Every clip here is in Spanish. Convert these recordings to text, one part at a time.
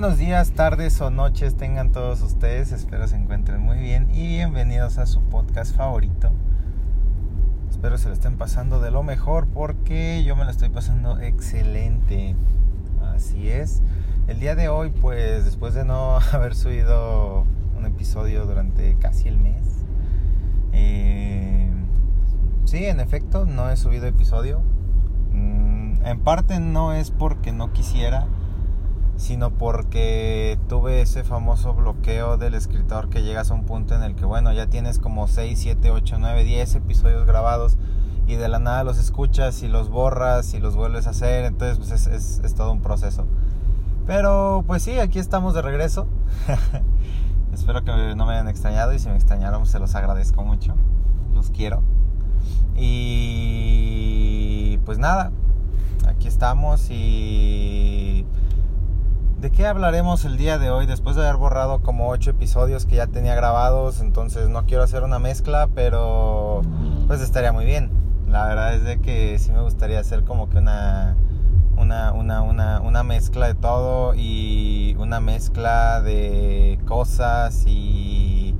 buenos días, tardes o noches tengan todos ustedes. Espero se encuentren muy bien y bienvenidos a su podcast favorito. Espero se lo estén pasando de lo mejor porque yo me lo estoy pasando excelente. Así es. El día de hoy, pues después de no haber subido un episodio durante casi el mes, eh, sí, en efecto, no he subido episodio. Mm, en parte no es porque no quisiera sino porque tuve ese famoso bloqueo del escritor que llegas a un punto en el que, bueno, ya tienes como 6, 7, 8, 9, 10 episodios grabados y de la nada los escuchas y los borras y los vuelves a hacer, entonces pues es, es, todo un proceso. Pero pues sí, aquí estamos de regreso. Espero que no me hayan extrañado y si me extrañaron pues, se los agradezco mucho. Los quiero. Y pues nada, aquí estamos y ¿De qué hablaremos el día de hoy? Después de haber borrado como 8 episodios que ya tenía grabados, entonces no quiero hacer una mezcla, pero pues estaría muy bien. La verdad es de que sí me gustaría hacer como que una, una, una, una, una mezcla de todo y una mezcla de cosas y...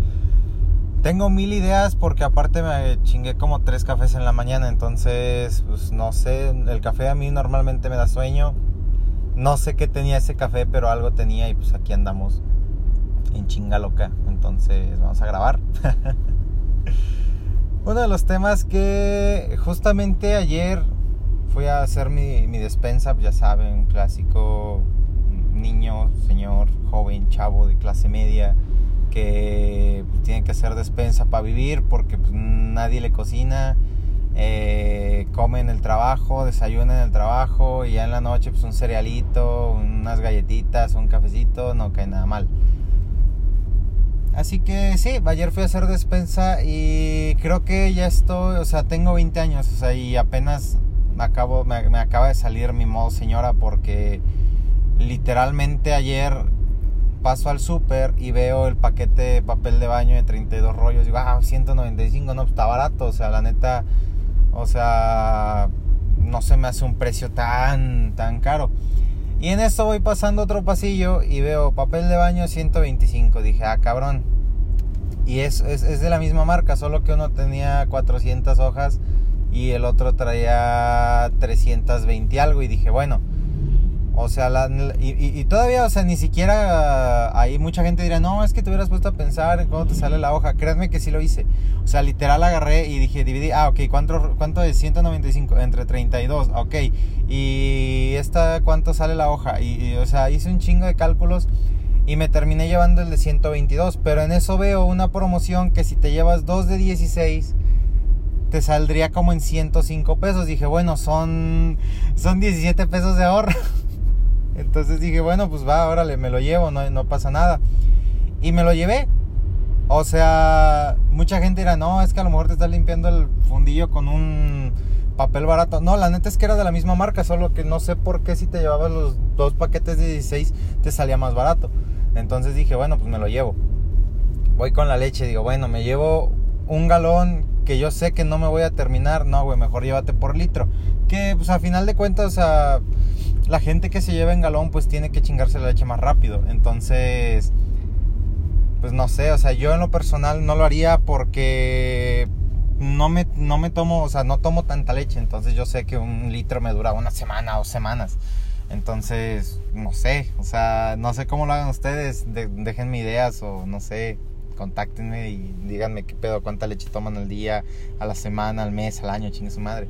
Tengo mil ideas porque aparte me chingué como tres cafés en la mañana, entonces pues no sé, el café a mí normalmente me da sueño no sé qué tenía ese café, pero algo tenía y pues aquí andamos en chinga loca. Entonces vamos a grabar. Uno de los temas que justamente ayer fui a hacer mi, despensa, ya saben, clásico niño, señor, joven, chavo de clase media que pues, tiene que hacer despensa para vivir porque pues, nadie le cocina eh, come en el trabajo, desayuna en el trabajo y ya en la noche pues un cerealito, unas galletitas, un cafecito, no cae nada mal. Así que sí, ayer fui a hacer despensa y creo que ya estoy, o sea, tengo 20 años, o sea, y apenas me, acabo, me, acaba de salir mi modo señora porque literalmente ayer paso al súper y veo el paquete de papel de baño de 32 rollos y digo, ah, 195, no, pues, está barato, o sea, la neta o sea, no se me hace un precio tan, tan caro. Y en eso voy pasando otro pasillo y veo papel de baño 125. Dije, ah, cabrón. Y es, es, es de la misma marca, solo que uno tenía 400 hojas y el otro traía 320 algo. Y dije, bueno, o sea, y, todavía, o sea, ni siquiera ahí mucha gente dirá, no, es que te hubieras puesto a pensar en cómo te sale la hoja. Créanme que sí lo hice. O sea, literal agarré y dije, dividí, ah, ok, ¿cuánto, cuánto es 195? Entre 32, ok. Y esta, ¿cuánto sale la hoja? Y, o sea, hice un chingo de cálculos y me terminé llevando el de 122. Pero en eso veo una promoción que si te llevas dos de 16 te saldría como en 105 pesos. Dije, bueno, son, son 17 pesos de ahorro. Entonces dije, bueno, pues va, órale, me lo llevo, no, no pasa nada. Y me lo llevé. O sea, mucha gente dirá, no, es que a lo mejor te estás limpiando el fundillo con un papel barato. No, la neta es que era de la misma marca, solo que no sé por qué si te llevabas los dos paquetes de 16 te salía más barato. Entonces dije, bueno, pues me lo llevo. Voy con la leche, digo, bueno, me llevo un galón que yo sé que no me voy a terminar. No, güey, mejor llévate por litro. Que pues a final de cuentas, o sea la gente que se lleva en galón pues tiene que chingarse la leche más rápido. Entonces, pues no sé, o sea, yo en lo personal no lo haría porque no me, no me tomo, o sea, no tomo tanta leche. Entonces yo sé que un litro me dura una semana o semanas. Entonces, no sé, o sea, no sé cómo lo hagan ustedes. déjenme ideas o no sé, contáctenme y díganme qué pedo, cuánta leche toman al día, a la semana, al mes, al año, chingue su madre.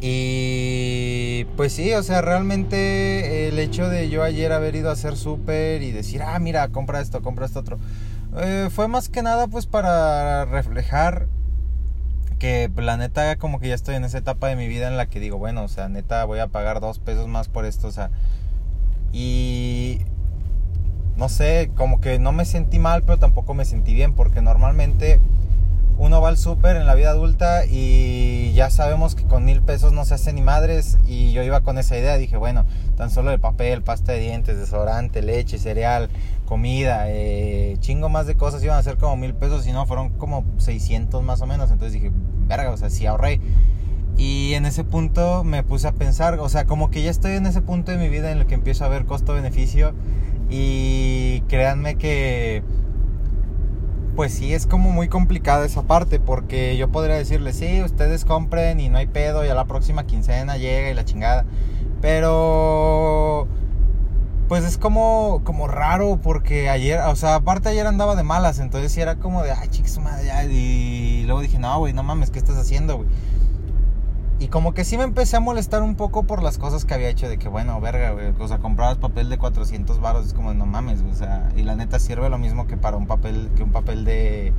Y pues sí, o sea, realmente el hecho de yo ayer haber ido a hacer súper y decir, ah, mira, compra esto, compra esto otro, eh, fue más que nada pues para reflejar que la neta como que ya estoy en esa etapa de mi vida en la que digo, bueno, o sea, neta voy a pagar dos pesos más por esto, o sea, y no sé, como que no me sentí mal, pero tampoco me sentí bien, porque normalmente uno va al súper en la vida adulta y ya sabemos que con mil pesos no se hace ni madres. Y yo iba con esa idea, dije, bueno, tan solo de papel, pasta de dientes, desodorante, leche, cereal, comida, eh, chingo más de cosas iban a ser como mil pesos y no, fueron como 600 más o menos, entonces dije, verga, o sea, sí ahorré. Y en ese punto me puse a pensar, o sea, como que ya estoy en ese punto de mi vida en el que empiezo a ver costo-beneficio. Y créanme que pues sí es como muy complicada esa parte porque yo podría decirle, sí, ustedes compren y no hay pedo, y a la próxima quincena llega y la chingada. Pero pues es como, como raro porque ayer, o sea, aparte ayer andaba de malas, entonces sí era como de, ay, chicas, madre, y luego dije, no, güey, no mames, ¿qué estás haciendo, güey? Y como que sí me empecé a molestar un poco por las cosas que había hecho, de que, bueno, verga, güey, o sea, comprabas papel de 400 baros, es como, no mames, o sea, y la neta sirve lo mismo que para un papel, que un papel de,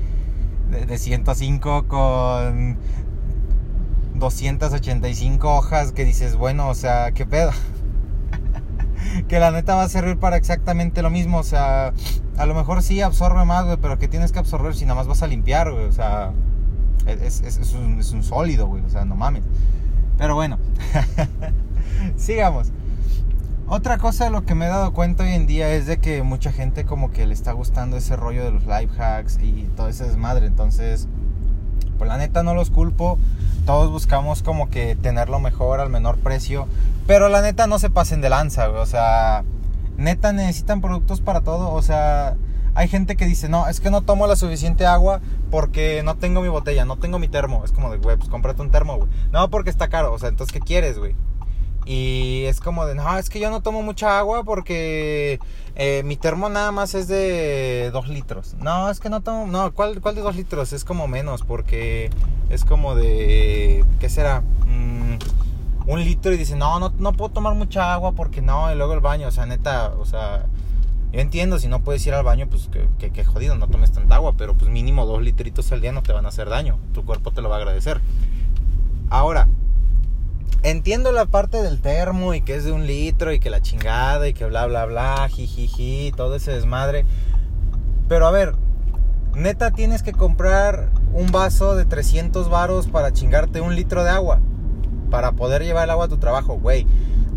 de, de 105 con 285 hojas que dices, bueno, o sea, ¿qué pedo? que la neta va a servir para exactamente lo mismo, o sea, a lo mejor sí absorbe más, güey, pero que tienes que absorber si nada más vas a limpiar, güey, o sea, es, es, es, un, es un sólido, güey, o sea, no mames. Pero bueno, sigamos. Otra cosa de lo que me he dado cuenta hoy en día es de que mucha gente como que le está gustando ese rollo de los life hacks y todo ese desmadre. Entonces, pues la neta no los culpo. Todos buscamos como que tenerlo mejor al menor precio. Pero la neta no se pasen de lanza, güey. O sea, neta necesitan productos para todo. O sea, hay gente que dice, no, es que no tomo la suficiente agua porque no tengo mi botella, no tengo mi termo. Es como de, güey, pues cómprate un termo, güey. No, porque está caro. O sea, entonces, ¿qué quieres, güey? Y es como de, no, es que yo no tomo mucha agua porque eh, mi termo nada más es de 2 litros. No, es que no tomo, no, ¿cuál, ¿cuál de 2 litros? Es como menos porque es como de, ¿qué será? Mm, un litro y dice, no, no, no puedo tomar mucha agua porque no, y luego el baño, o sea, neta, o sea, entiendo, si no puedes ir al baño, pues que jodido, no tomes tanta agua, pero pues mínimo dos litritos al día no te van a hacer daño, tu cuerpo te lo va a agradecer. Ahora, entiendo la parte del termo y que es de un litro y que la chingada y que bla bla bla, jijiji, todo ese desmadre. Pero a ver, neta tienes que comprar un vaso de 300 varos para chingarte un litro de agua. Para poder llevar el agua a tu trabajo, güey.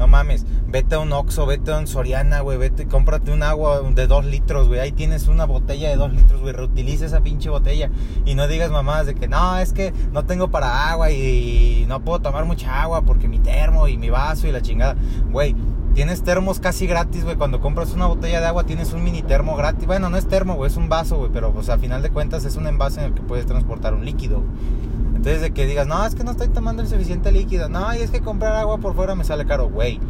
No mames, vete a un Oxxo, vete a un Soriana, güey, vete, cómprate un agua de 2 litros, güey. Ahí tienes una botella de 2 litros, güey. Reutiliza esa pinche botella. Y no digas mamás de que no, es que no tengo para agua y no puedo tomar mucha agua porque mi termo y mi vaso y la chingada. Güey, tienes termos casi gratis, güey. Cuando compras una botella de agua tienes un mini termo gratis. Bueno, no es termo, güey, es un vaso, güey. Pero pues a final de cuentas es un envase en el que puedes transportar un líquido. Entonces de que digas, no, es que no estoy tomando el suficiente líquido. No, y es que comprar agua por fuera me sale caro, güey.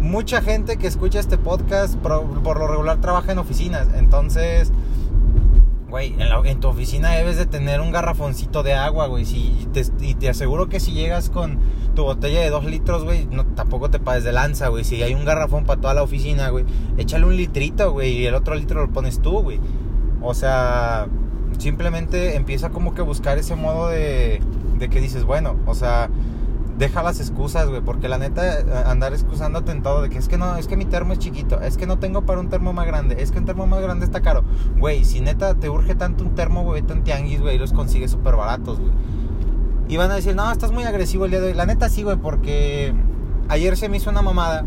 Mucha gente que escucha este podcast por, lo regular trabaja en oficinas. Entonces, güey, en, tu oficina debes de tener un garrafoncito de agua, güey. Si y te aseguro que si llegas con tu botella de 2 litros, güey, no, tampoco te pases de lanza, güey. Si hay un garrafón para toda la oficina, güey, échale un litrito, güey, y el otro litro lo pones tú, güey. O sea, simplemente empieza como que a buscar ese modo de, que dices, bueno, o sea, deja las excusas, güey, porque la neta andar excusándote en todo de que es que no, es que mi termo es chiquito, es que no tengo para un termo más grande, es que un termo más grande está caro. Güey, si neta te urge tanto un termo, güey, tan tianguis, güey, los consigues súper baratos, güey. Y van a decir, no, estás muy agresivo el día de hoy. La neta sí, güey, porque ayer se me hizo una mamada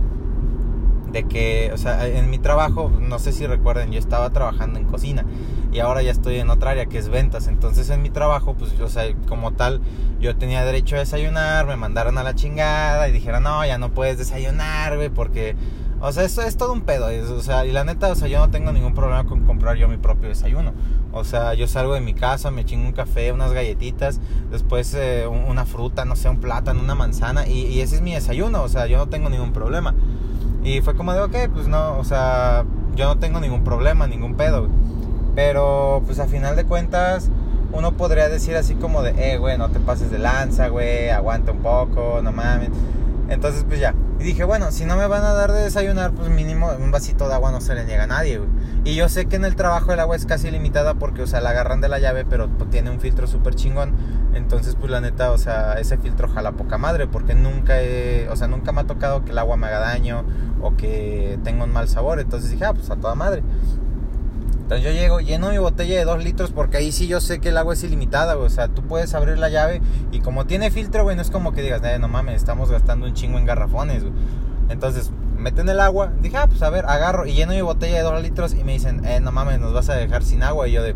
que, o sea, en mi trabajo, no sé si recuerden, yo estaba trabajando en cocina y ahora ya estoy en otra área que es ventas. Entonces en mi trabajo, pues, o sea, como tal, yo tenía derecho a desayunar, me mandaron a la chingada y dijeron, no, ya no puedes desayunar, güey, porque, o sea, eso es todo un pedo. o sea, y la neta, o sea, yo no tengo ningún problema con comprar yo mi propio desayuno. O sea, yo salgo de mi casa, me chingo un café, unas galletitas, después eh, una fruta, no sé, un plátano, una manzana, y ese es mi desayuno, o sea, yo no tengo ningún problema. Y fue como de, ok, pues no, o sea, yo no tengo ningún problema, ningún pedo. Pero pues a final de cuentas, uno podría decir así como de, eh, güey, no te pases de lanza, güey, aguanta un poco, no mames. Entonces, pues ya. Y dije, bueno, si no me van a dar de desayunar, pues mínimo un vasito de agua no se le niega a nadie, güey. Y yo sé que en el trabajo el agua es casi limitada porque, o sea, la agarran de la llave, pero tiene un filtro súper chingón. Entonces, pues la neta, o sea, ese filtro jala poca madre porque nunca he, o sea, nunca me ha tocado que el agua me haga daño o que tenga un mal sabor. Entonces dije, ah, pues a toda madre. Entonces yo llego, lleno mi botella de 2 litros porque ahí sí yo sé que el agua es ilimitada, güey. O sea, tú puedes abrir la llave y como tiene filtro, güey, no es como que digas, no mames, estamos gastando un chingo en garrafones. Entonces, meten el agua. Dije, ah, pues a ver, agarro y lleno mi botella de 2 litros y me dicen, eh, no mames, nos vas a dejar sin agua. Y yo de,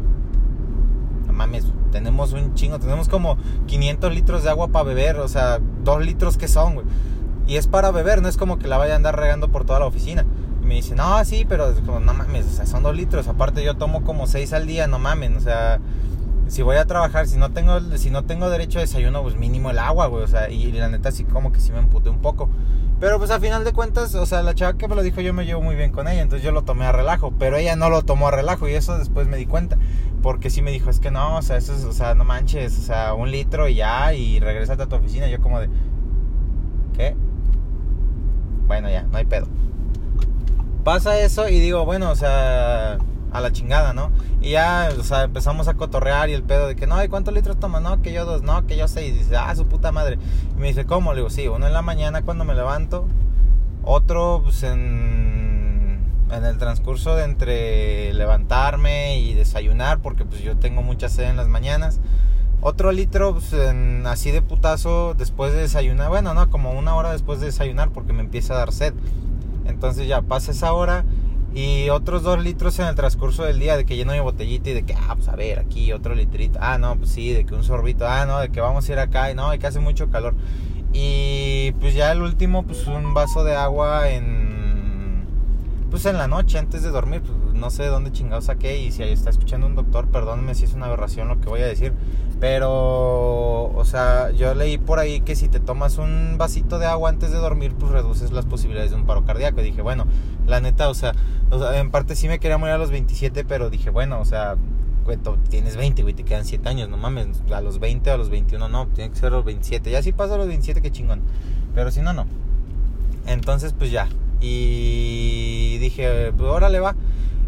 no mames, tenemos un chingo, tenemos como 500 litros de agua para beber, o sea, 2 litros que son, güey. Y es para beber, no es como que la vaya a andar regando por toda la oficina. Me dice, no, sí, pero no mames, o sea, son dos litros. Aparte yo tomo como seis al día, no mames, o sea, si voy a trabajar, si no tengo, si no tengo derecho a desayuno, pues mínimo el agua, güey, o sea, y la neta sí como que sí me emputé un poco. Pero pues a final de cuentas, o sea, la chava que me lo dijo yo me llevo muy bien con ella, entonces yo lo tomé a relajo, pero ella no lo tomó a relajo y eso después me di cuenta, porque sí me dijo, es que no, o sea, eso es, o sea, no manches, o sea, un litro y ya, y regresate a tu oficina, yo como de, ¿qué? Bueno, ya, no hay pedo. Pasa eso y digo, bueno, o sea, a la chingada, ¿no? Y ya, o sea, empezamos a cotorrear y el pedo de que, no, ¿y cuántos litros toma? No, que yo dos, no, que yo seis. Y dice, ah, su puta madre. Y me dice, ¿cómo? Le digo, sí, uno en la mañana cuando me levanto, otro pues en, en el transcurso de entre levantarme y desayunar, porque pues yo tengo mucha sed en las mañanas. Otro litro, pues, en, así de putazo, después de desayunar. Bueno, no, como una hora después de desayunar, porque me empieza a dar sed. Entonces ya pasa esa hora y otros dos litros en el transcurso del día de que lleno mi botellita y de que, ah, pues a ver, aquí otro litrito. Ah, no, pues sí, de que un sorbito. Ah, no, de que vamos a ir acá. Y no, de que hace mucho calor. Y pues ya el último, pues un vaso de agua en. Pues en la noche, antes de dormir. Pues no sé de dónde chingados saqué. Y si ahí está escuchando un doctor, perdóneme si es una aberración lo que voy a decir. Pero, o sea, yo leí por ahí que si te tomas un vasito de agua antes de dormir, pues reduces las posibilidades de un paro cardíaco. Y dije, bueno, la neta, o sea, en parte sí me quería morir a los 27, pero dije, bueno, o sea, güey, tienes 20, güey, te quedan 7 años, no mames, a los 20 o a los 21 no, tiene que ser a los 27. Ya si pasa a los 27, qué chingón. Pero si no, no. Entonces, pues ya. Y dije, pues órale va.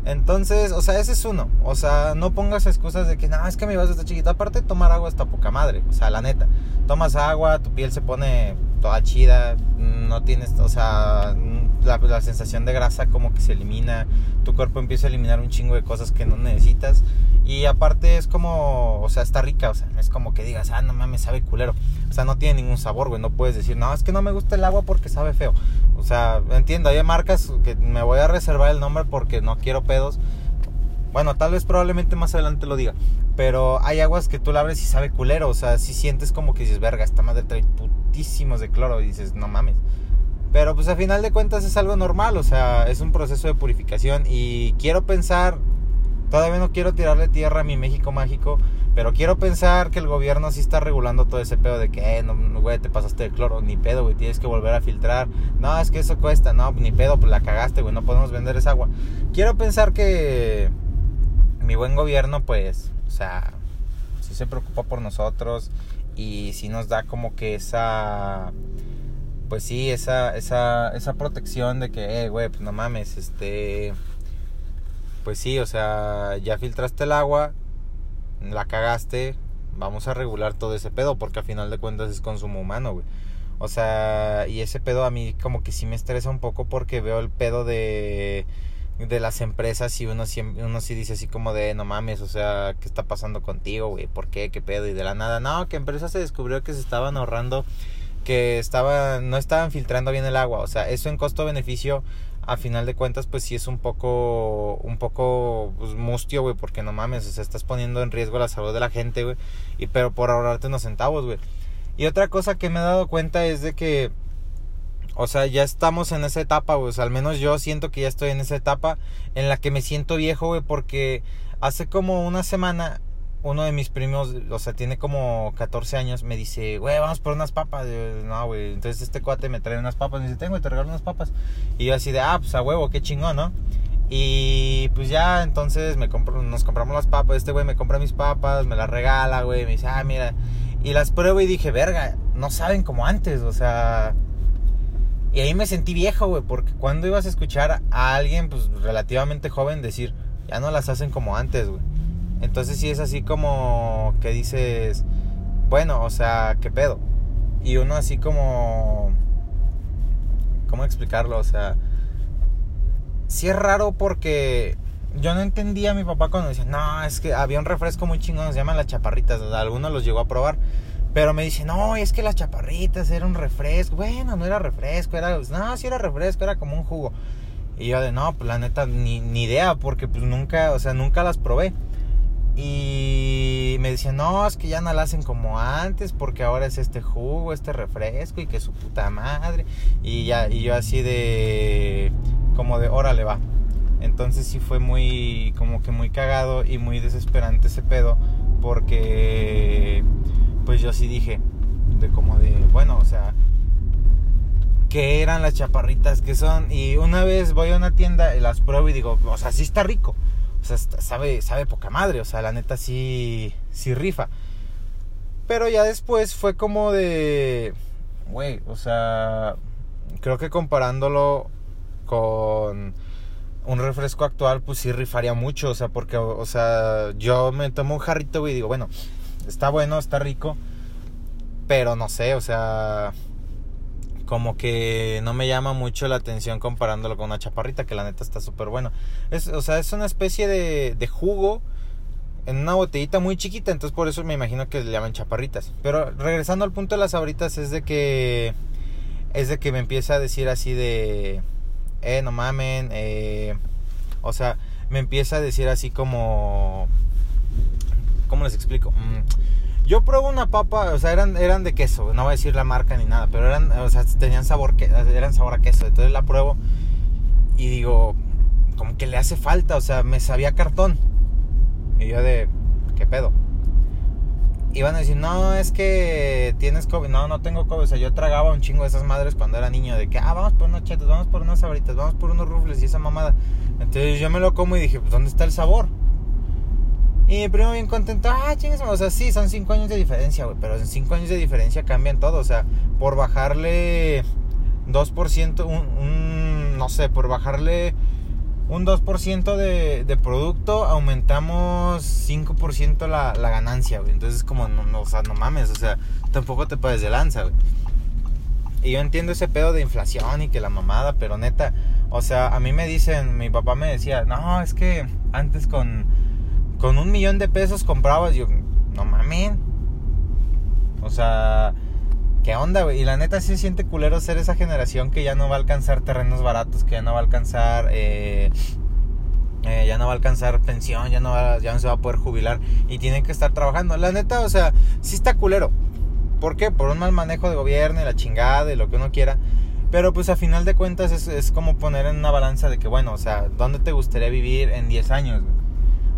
Entonces, o sea, ese es uno. O sea, no pongas excusas de que, no, es que mi vaso está chiquito. Aparte, tomar agua está poca madre. O sea, la neta. Tomas agua, tu piel se pone toda chida. No tienes, o sea, la, la, sensación de grasa como que se elimina. Tu cuerpo empieza a eliminar un chingo de cosas que no necesitas. Y aparte es como, o sea, está rica. O sea, es como que digas, ah, no mames, sabe culero. O sea, no tiene ningún sabor, güey. No puedes decir, no, es que no me gusta el agua porque sabe feo. O sea, entiendo, hay marcas que me voy a reservar el nombre porque no quiero pedos. Bueno, tal vez probablemente más adelante lo diga. Pero hay aguas que tú la abres y sabe culero. O sea, si sientes como que dices, verga, esta madre trae putísimos de cloro. Y dices, no mames. Pero pues a final de cuentas es algo normal. O sea, es un proceso de purificación. Y quiero pensar, todavía no quiero tirarle tierra a mi México mágico. Pero quiero pensar que el gobierno sí está regulando todo ese pedo de que, eh, güey, te pasaste de cloro, ni pedo, güey, tienes que volver a filtrar. No, es que eso cuesta, no, ni pedo, pues la cagaste, güey, no podemos vender esa agua. Quiero pensar que mi buen gobierno, pues, o sea, sí se preocupa por nosotros y sí nos da como que esa, pues sí, esa, esa, esa protección de que, eh, güey, pues no mames, este, pues sí, o sea, ya filtraste el agua la cagaste, vamos a regular todo ese pedo, porque a final de cuentas es consumo humano, güey. O sea, y ese pedo a mí como que sí me estresa un poco porque veo el pedo de, de las empresas y uno, uno sí dice así como de, no mames, o sea, ¿qué está pasando contigo, güey? ¿Por qué? ¿Qué pedo? Y de la nada, no, que empresa se descubrió que se estaban ahorrando, que estaban, no estaban filtrando bien el agua. O sea, eso en costo-beneficio a final de cuentas, pues sí es un poco, un poco pues, mustio, güey, porque no mames, o sea, estás poniendo en riesgo la salud de la gente, güey, y pero por ahorrarte unos centavos, güey. Y otra cosa que me he dado cuenta es de que, o sea, ya estamos en esa etapa, güey, o sea, al menos yo siento que ya estoy en esa etapa en la que me siento viejo, güey, porque hace como una semana uno de mis primos, o sea, tiene como 14 años, me dice, güey, vamos por unas papas. no, güey. Entonces este cuate me trae unas papas. Me dice, tengo, te regalo unas papas. Y yo así de, ah, pues a huevo, qué chingón, ¿no? Y pues ya, entonces me compro, nos compramos las papas. Este güey me compra mis papas, me las regala, güey. Me dice, ah, mira. Y las pruebo y dije, verga, no saben como antes, o sea. Y ahí me sentí viejo, güey, porque cuando ibas a escuchar a alguien, pues relativamente joven, decir, ya no las hacen como antes, güey. Entonces sí es así como que dices, bueno, o sea, ¿qué pedo? Y uno así como... ¿Cómo explicarlo? O sea, sí es raro porque yo no entendía a mi papá cuando decía, no, es que había un refresco muy chingón, se llaman las chaparritas, algunos los llegó a probar. Pero me dice, no, es que las chaparritas era un refresco. Bueno, no era refresco, era. No, sí era refresco, era como un jugo. Y yo de, no, pues la neta, ni, ni idea, porque pues nunca, o sea, nunca las probé. Y me decían, no, es que ya no la hacen como antes porque ahora es este jugo, este refresco y que su puta madre. Y, ya, y yo así de, como de, órale, va. Entonces sí fue muy, como que muy cagado y muy desesperante ese pedo, porque pues yo sí dije, de como de, bueno, o sea, ¿qué eran las chaparritas que son? Y una vez voy a una tienda y las pruebo y digo, o sea, sí está rico. O sea, sabe, sabe poca madre, o sea, la neta sí, sí rifa. Pero ya después fue como de, güey, o sea, creo que comparándolo con un refresco actual, pues sí rifaría mucho, o sea, porque, o sea, yo me tomo un jarrito, y digo, bueno, está bueno, está rico, pero no sé, o sea, como que no me llama mucho la atención comparándolo con una chaparrita, que la neta está súper bueno. Es, o sea, es una especie de, de jugo en una botellita muy chiquita, entonces por eso me imagino que le llaman chaparritas. Pero regresando al punto de las sabritas es de que es de que me empieza a decir así de eh, no mamen, eh, o sea, me empieza a decir así como, ¿cómo les explico? Mm, yo pruebo una papa, o sea, eran, eran de queso, no voy a decir la marca ni nada, pero eran, o sea, tenían sabor, eran sabor a queso, entonces la pruebo y digo, como que le hace falta, o sea, me sabía cartón. Y yo de, ¿qué pedo? iban a decir, no, es que tienes COVID. No, no tengo COVID. O sea, yo tragaba un chingo de esas madres cuando era niño. De que, ah, vamos por unos chetos, vamos por unas sabritas, vamos por unos rufles y esa mamada. Entonces yo me lo como y dije, pues, ¿dónde está el sabor? Y mi primo bien contento, ah, chingues, o sea, sí, son 5 años de diferencia, güey. Pero en 5 años de diferencia cambian todo. O sea, por bajarle 2%, un, un no sé, por bajarle un 2% de, de, producto, aumentamos 5% la, la ganancia, güey. Entonces, como, no, o sea, no mames, o sea, tampoco te puedes de lanza, güey. Y yo entiendo ese pedo de inflación y que la mamada, pero neta, o sea, a mí me dicen, mi papá me decía, no, es que antes con, con un millón de pesos comprabas, yo, no mames. O sea, ¿Qué onda, güey? Y la neta sí se siente culero ser esa generación que ya no va a alcanzar terrenos baratos, que ya no va a alcanzar... Eh, eh, ya no va a alcanzar pensión, ya no, va, ya no se va a poder jubilar y tienen que estar trabajando. La neta, o sea, sí está culero. ¿Por qué? Por un mal manejo de gobierno y la chingada y lo que uno quiera. Pero pues a final de cuentas es, es como poner en una balanza de que, bueno, o sea, ¿dónde te gustaría vivir en 10 años?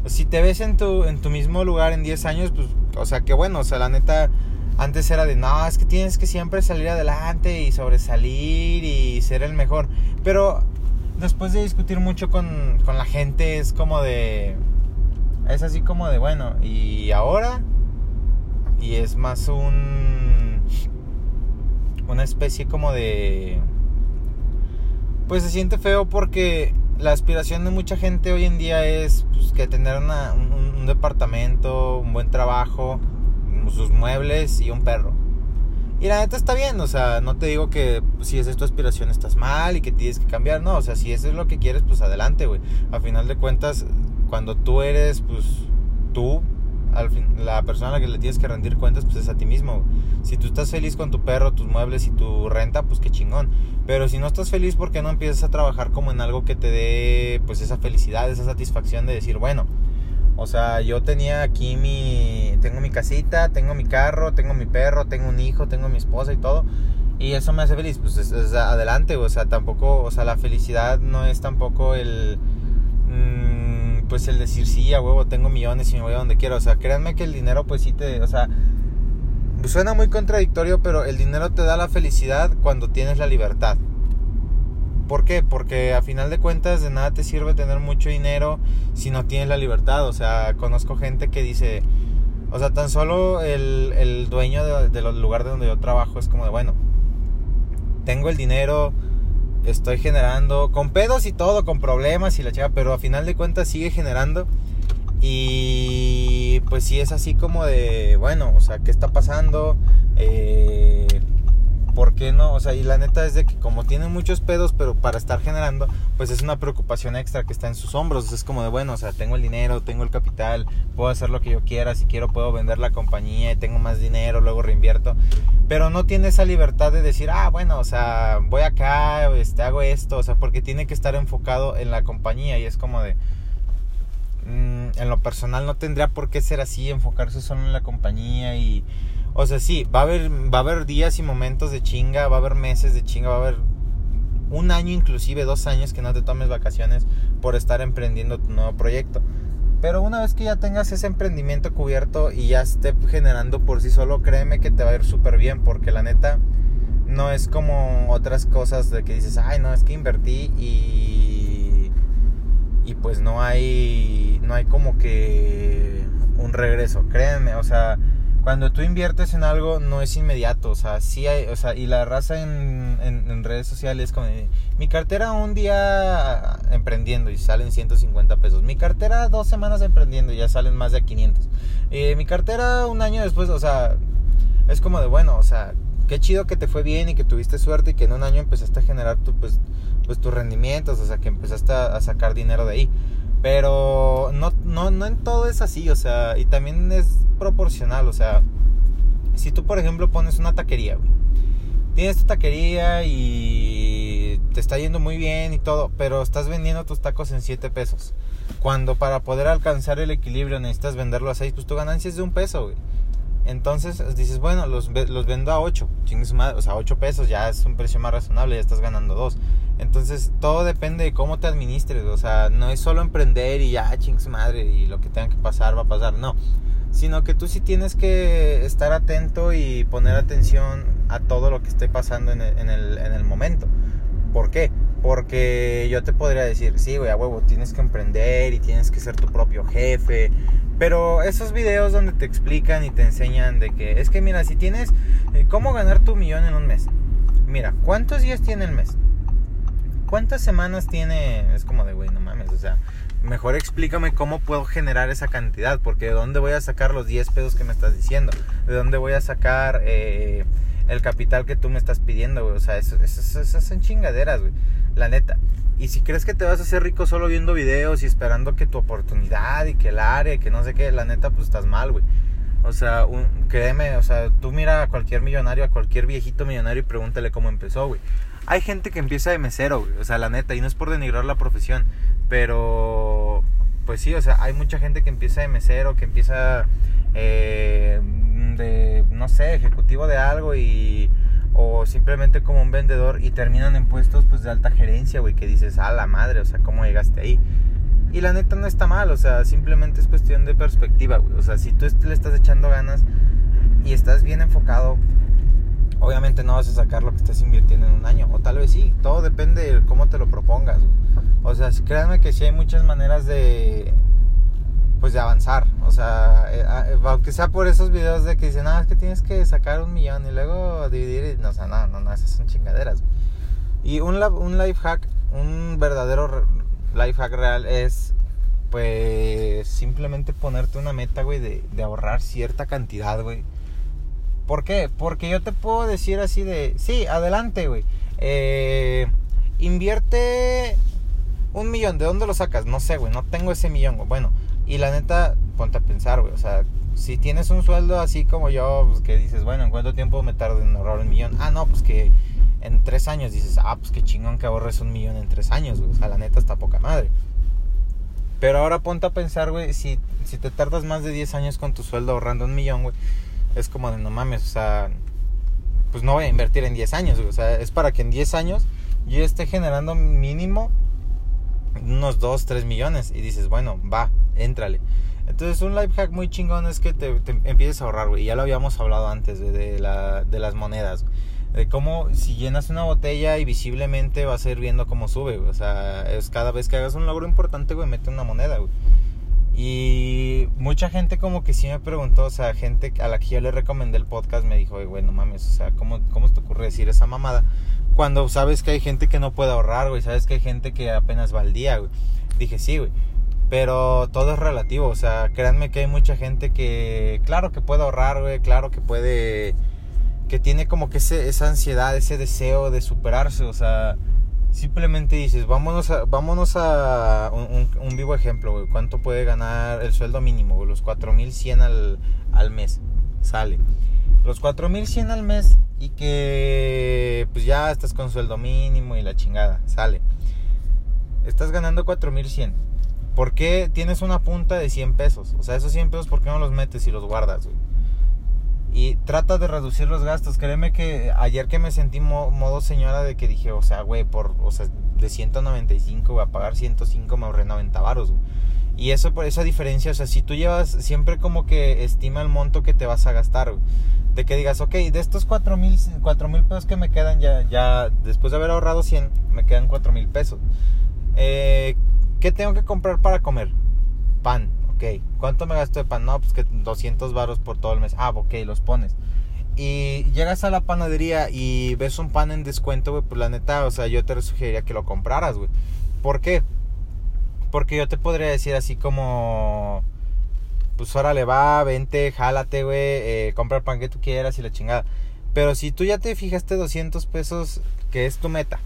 Si te ves en tu, en tu mismo lugar en 10 años, pues, o sea, que bueno, o sea, la neta antes era de, no, es que tienes que siempre salir adelante y sobresalir y ser el mejor. Pero después de discutir mucho con, con la gente es como de... Es así como de, bueno, ¿y ahora? Y es más un... Una especie como de... Pues se siente feo porque la aspiración de mucha gente hoy en día es pues, que tener una, un departamento, un buen trabajo, sus muebles y un perro. Y la neta está bien, o sea, no te digo que si esa es tu aspiración estás mal y que tienes que cambiar, no, o sea, si eso es lo que quieres, pues adelante, güey. A final de cuentas, cuando tú eres, pues, tú, la persona a la que le tienes que rendir cuentas, pues es a ti mismo. Si tú estás feliz con tu perro, tus muebles y tu renta, pues qué chingón. Pero si no estás feliz, ¿por qué no empiezas a trabajar como en algo que te dé, pues, esa felicidad, esa satisfacción de decir, bueno, o sea, yo tenía aquí mi. Tengo mi casita, tengo mi carro, tengo mi perro, tengo un hijo, tengo mi esposa y todo. Y eso me hace feliz. Pues es, adelante, o sea, tampoco. O sea, la felicidad no es tampoco el. Mm, pues el decir, sí, a huevo, tengo millones y me voy a donde quiero. O sea, créanme que el dinero, pues sí te. O sea, suena muy contradictorio, pero el dinero te da la felicidad cuando tienes la libertad. ¿Por qué? Porque a final de cuentas de nada te sirve tener mucho dinero si no tienes la libertad. O sea, conozco gente que dice, o sea, tan solo el, el dueño de, de los lugares donde yo trabajo es como de, bueno, tengo el dinero, estoy generando, con pedos y todo, con problemas y la chica, pero a final de cuentas sigue generando. Y pues sí es así como de, bueno, o sea, ¿qué está pasando? Eh, ¿por qué no? O sea, y la neta es de que como tienen muchos pedos, pero para estar generando, pues es una preocupación extra que está en sus hombros. Es como de, bueno, o sea, tengo el dinero, tengo el capital, puedo hacer lo que yo quiera, si quiero puedo vender la compañía y tengo más dinero, luego reinvierto. Pero no tiene esa libertad de decir, ah, bueno, o sea, voy acá, este, hago esto, o sea, porque tiene que estar enfocado en la compañía y es como de... Mm, en lo personal no tendría por qué ser así, enfocarse solo en la compañía y o sea, sí, va a haber, va a haber días y momentos de chinga, va a haber meses de chinga, va a haber un año inclusive, dos años que no te tomes vacaciones por estar emprendiendo tu nuevo proyecto. Pero una vez que ya tengas ese emprendimiento cubierto y ya esté generando por sí solo, créeme que te va a ir súper bien porque la neta no es como otras cosas de que dices, ay, no, es que invertí y, y pues no hay, no hay como que un regreso, créeme, o sea, cuando tú inviertes en algo no es inmediato, o sea, sí hay, o sea, y la raza en, en, redes sociales como mi cartera un día emprendiendo y salen 150 pesos, mi cartera dos semanas emprendiendo y ya salen más de 500, eh, mi cartera un año después, o sea, es como de bueno, o sea, qué chido que te fue bien y que tuviste suerte y que en un año empezaste a generar tu, pues, pues tus rendimientos, o sea, que empezaste a sacar dinero de ahí. Pero no, no, no en todo es así, o sea, y también es proporcional, o sea, si tú por ejemplo pones una taquería, güey, tienes tu taquería y te está yendo muy bien y todo, pero estás vendiendo tus tacos en 7 pesos. Cuando para poder alcanzar el equilibrio necesitas venderlo a 6, pues tu ganancia es de un peso, güey. Entonces dices, bueno, los, los vendo a 8, o sea, 8 pesos ya es un precio más razonable, ya estás ganando 2. Entonces todo depende de cómo te administres, o sea, no es solo emprender y ya, ching madre, y lo que tenga que pasar va a pasar, no. Sino que tú sí tienes que estar atento y poner atención a todo lo que esté pasando en el, en el, en el momento. ¿Por qué? Porque yo te podría decir, sí, güey, a huevo, tienes que emprender y tienes que ser tu propio jefe pero esos videos donde te explican y te enseñan de que es que mira, si tienes eh, cómo ganar tu millón en un mes. Mira, ¿cuántos días tiene el mes? ¿Cuántas semanas tiene? Es como de, güey, no mames, o sea, mejor explícame cómo puedo generar esa cantidad, porque de dónde voy a sacar los 10 pesos que me estás diciendo, de dónde voy a sacar eh, el capital que tú me estás pidiendo, güey, o sea, esas son chingaderas, güey, la neta. Y si crees que te vas a hacer rico solo viendo videos y esperando que tu oportunidad y que el área y que no sé qué, la neta, pues estás mal, güey. O sea, créeme, o sea, tú mira a cualquier millonario, a cualquier viejito millonario y pregúntale cómo empezó, güey. Hay gente que empieza de mesero, güey. O sea, la neta, y no es por denigrar la profesión, pero pues sí, o sea, hay mucha gente que empieza de mesero, que empieza eh, de, no sé, ejecutivo de algo y o simplemente como un vendedor y terminan en puestos pues de alta gerencia, güey, que dices, a la madre, o sea, ¿cómo llegaste ahí? Y la neta no está mal, o sea, simplemente es cuestión de perspectiva, güey. O sea, si tú le estás echando ganas y estás bien enfocado, obviamente no vas a sacar lo que estás invirtiendo en un año, o tal vez sí, todo depende de cómo te lo propongas. O sea, créanme que sí hay muchas maneras de, pues de avanzar. O sea, eh, ah, eh, aunque sea por esos videos de que dicen, ah, es que tienes que sacar un millón y luego dividir. no, o sea, no, no, no, esas son chingaderas. Y un, un life hack, un verdadero life hack real es, pues, simplemente ponerte una meta, güey, de, de ahorrar cierta cantidad, güey. ¿Por qué? Porque yo te puedo decir así de, sí, adelante, güey. Eh, invierte un millón, ¿de dónde lo sacas? No sé, güey, no tengo ese millón, güey. Bueno, y la neta, ponte a pensar, güey. O sea, si tienes un sueldo así como yo, pues que dices, bueno, ¿en cuánto tiempo me tardo en ahorrar un millón? Ah, no, pues que en tres años dices, ah, pues qué chingón que ahorres un millón en tres años, güey. O sea, la neta está poca madre. Pero ahora ponte a pensar, güey, si, si te tardas más de 10 años con tu sueldo ahorrando un millón, güey, es como de no mames, o sea, pues no voy a invertir en 10 años. O sea, es para que en 10 años yo esté generando mínimo unos 2, 3 millones. Y dices, bueno, va, éntrale. Entonces un life hack muy chingón es que te, empieces a ahorrar, güey. Ya lo habíamos hablado antes de, la, de las monedas. De cómo si llenas una botella y visiblemente vas a ir viendo cómo sube, O sea, es cada vez que hagas un logro importante, güey, mete una moneda, güey. Y mucha gente como que sí me preguntó, o sea, gente a la que yo le recomendé el podcast me dijo, güey, no mames, o sea, ¿cómo, ¿cómo te ocurre decir esa mamada? Cuando sabes que hay gente que no puede ahorrar, güey, sabes que hay gente que apenas va al día, güey. Dije, sí, güey. Pero todo es relativo, o sea, créanme que hay mucha gente que, claro que puede ahorrar, güey, claro que puede, que tiene como que esa ansiedad, ese deseo de superarse, o sea, simplemente dices, vámonos a, vámonos a un, vivo ejemplo, güey, ¿cuánto puede ganar el sueldo mínimo? Güey? Los 4100 al, al mes, sale. Los 4100 al mes y que pues ya estás con sueldo mínimo y la chingada, sale. Estás ganando 4100 ¿Por qué tienes una punta de 100 pesos? O sea, esos 100 pesos, ¿por qué no los metes y los guardas? Y trata de reducir los gastos. Créeme que ayer que me sentí modo señora de que dije, o sea, güey, por, o sea, de 195 voy a pagar 105, me ahorré 90 varos, Y eso por esa diferencia, o sea, si tú llevas siempre como que estima el monto que te vas a gastar, De que digas, ok, de estos 4 mil, mil pesos que me quedan, ya, ya después de haber ahorrado 100, me quedan 4 mil pesos. Eh, ¿Qué tengo que comprar para comer? Pan, ¿Cuánto me gasto de pan? No, pues que 200 varos por todo el mes. Ah, ok, los pones. Y llegas a la panadería y ves un pan en descuento, güey, pues la neta, o sea, yo te sugeriría que lo compraras, güey. ¿Por qué? Porque yo te podría decir así como, pues órale, va, vente, jálate, güey, eh, compra el pan que tú quieras y la chingada. Pero si tú ya te fijaste 200 pesos, que es tu meta,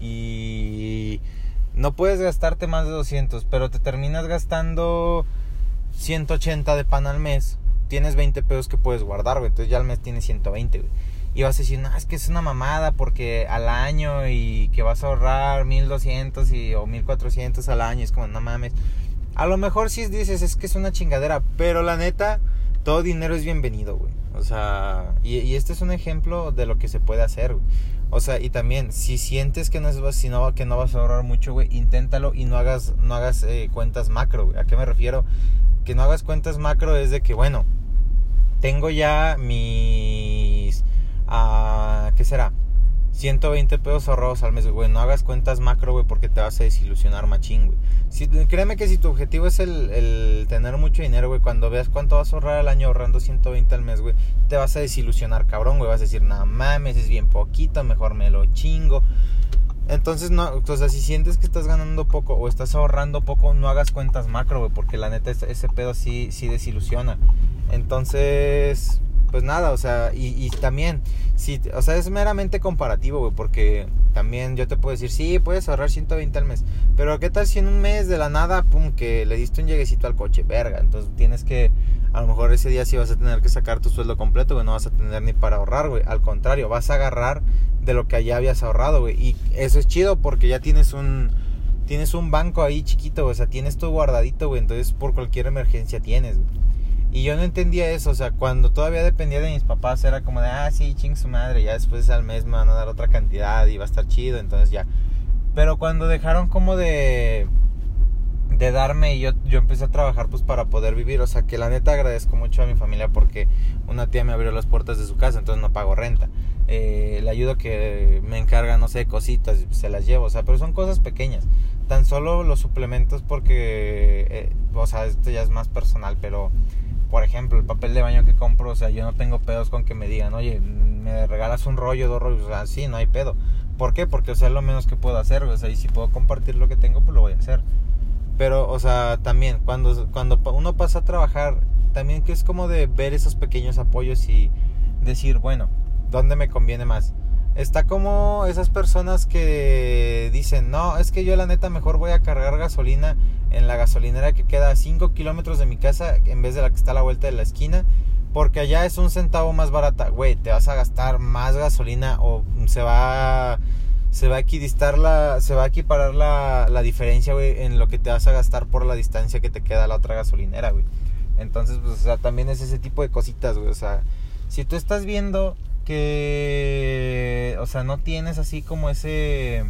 y no puedes gastarte más de 200, pero te terminas gastando 180 de pan al mes, tienes 20 pesos que puedes guardar, güey. Entonces ya al mes tienes 120, güey. Y vas a decir, no, es que es una mamada porque al año y que vas a ahorrar 1200 y, o 1400 al año. Es como, no mames. A lo mejor si dices, es que es una chingadera, pero la neta, todo dinero es bienvenido, güey. O sea, y, y este es un ejemplo de lo que se puede hacer, güey. O sea, y también, si sientes que no, es, si no, que no vas a ahorrar mucho, güey, inténtalo y no hagas, no hagas eh, cuentas macro. ¿A qué me refiero? Que no hagas cuentas macro es de que, bueno, tengo ya mis... Uh, ¿Qué será? 120 pesos ahorrados al mes, güey. No hagas cuentas macro, güey, porque te vas a desilusionar machín, güey. Si, créeme que si tu objetivo es el, tener mucho dinero, güey, cuando veas cuánto vas a ahorrar al año ahorrando 120 al mes, güey, te vas a desilusionar, cabrón, güey. Vas a decir, nada mames, es bien poquito, mejor me lo chingo. Entonces, no, o sea, si sientes que estás ganando poco o estás ahorrando poco, no hagas cuentas macro, güey, porque la neta ese, ese pedo sí, sí desilusiona. Entonces, pues nada, o sea, y, también, sí, o sea, es meramente comparativo, güey, porque también yo te puedo decir, sí, puedes ahorrar 120 al mes, pero ¿qué tal si en un mes de la nada, pum, que le diste un lleguecito al coche, verga? Entonces tienes que, a lo mejor ese día sí vas a tener que sacar tu sueldo completo, güey, no vas a tener ni para ahorrar, güey, al contrario, vas a agarrar de lo que allá habías ahorrado, güey, y eso es chido porque ya tienes un tienes un banco ahí chiquito, o sea, tienes tu guardadito, güey, entonces por cualquier emergencia tienes, güey. Y yo no entendía eso, o sea, cuando todavía dependía de mis papás era como de, ah, sí, ching su madre, ya después al mes me van a dar otra cantidad y va a estar chido, entonces ya. Pero cuando dejaron como de de darme y yo, yo empecé a trabajar pues para poder vivir, o sea que la neta agradezco mucho a mi familia porque una tía me abrió las puertas de su casa, entonces no pago renta. Eh, le ayudo que me encarga, no sé, cositas, se las llevo, o sea, pero son cosas pequeñas. Tan solo los suplementos porque, eh, o sea, esto ya es más personal, pero por ejemplo, el papel de baño que compro, o sea, yo no tengo pedos con que me digan, oye, me regalas un rollo, dos rollos, o sea, sí, no hay pedo. ¿Por qué? Porque, o sea, es lo menos que puedo hacer, o sea, y si puedo compartir lo que tengo, pues lo voy a hacer. Pero, o sea, también, cuando, cuando uno pasa a trabajar, también que es como de ver esos pequeños apoyos y decir, bueno, ¿dónde me conviene más? Está como esas personas que dicen, no, es que yo la neta mejor voy a cargar gasolina en la gasolinera que queda a 5 kilómetros de mi casa en vez de la que está a la vuelta de la esquina. Porque allá es un centavo más barata. Güey, te vas a gastar más gasolina o se va se va a equidistar la se va a equiparar la, la diferencia, güey, en lo que te vas a gastar por la distancia que te queda la otra gasolinera, güey. Entonces, pues, o sea, también es ese tipo de cositas, güey. O sea, si tú estás viendo que, o sea, no tienes así como ese,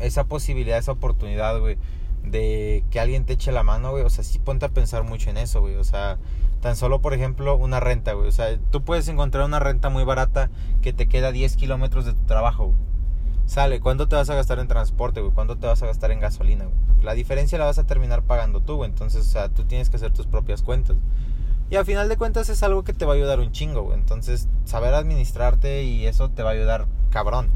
esa posibilidad, esa oportunidad, güey, de que alguien te eche la mano, güey, o sea, sí ponte a pensar mucho en eso, güey, o sea, tan solo, por ejemplo, una renta, güey, o sea, tú puedes encontrar una renta muy barata que te queda 10 kilómetros de tu trabajo, güey. Sale, ¿cuándo te vas a gastar en transporte, güey? ¿Cuándo te vas a gastar en gasolina? La diferencia la vas a terminar pagando tú, güey. Entonces, o sea, tú tienes que hacer tus propias cuentas. Y al final de cuentas es algo que te va a ayudar un chingo, güey. Entonces, saber administrarte y eso te va a ayudar cabrón.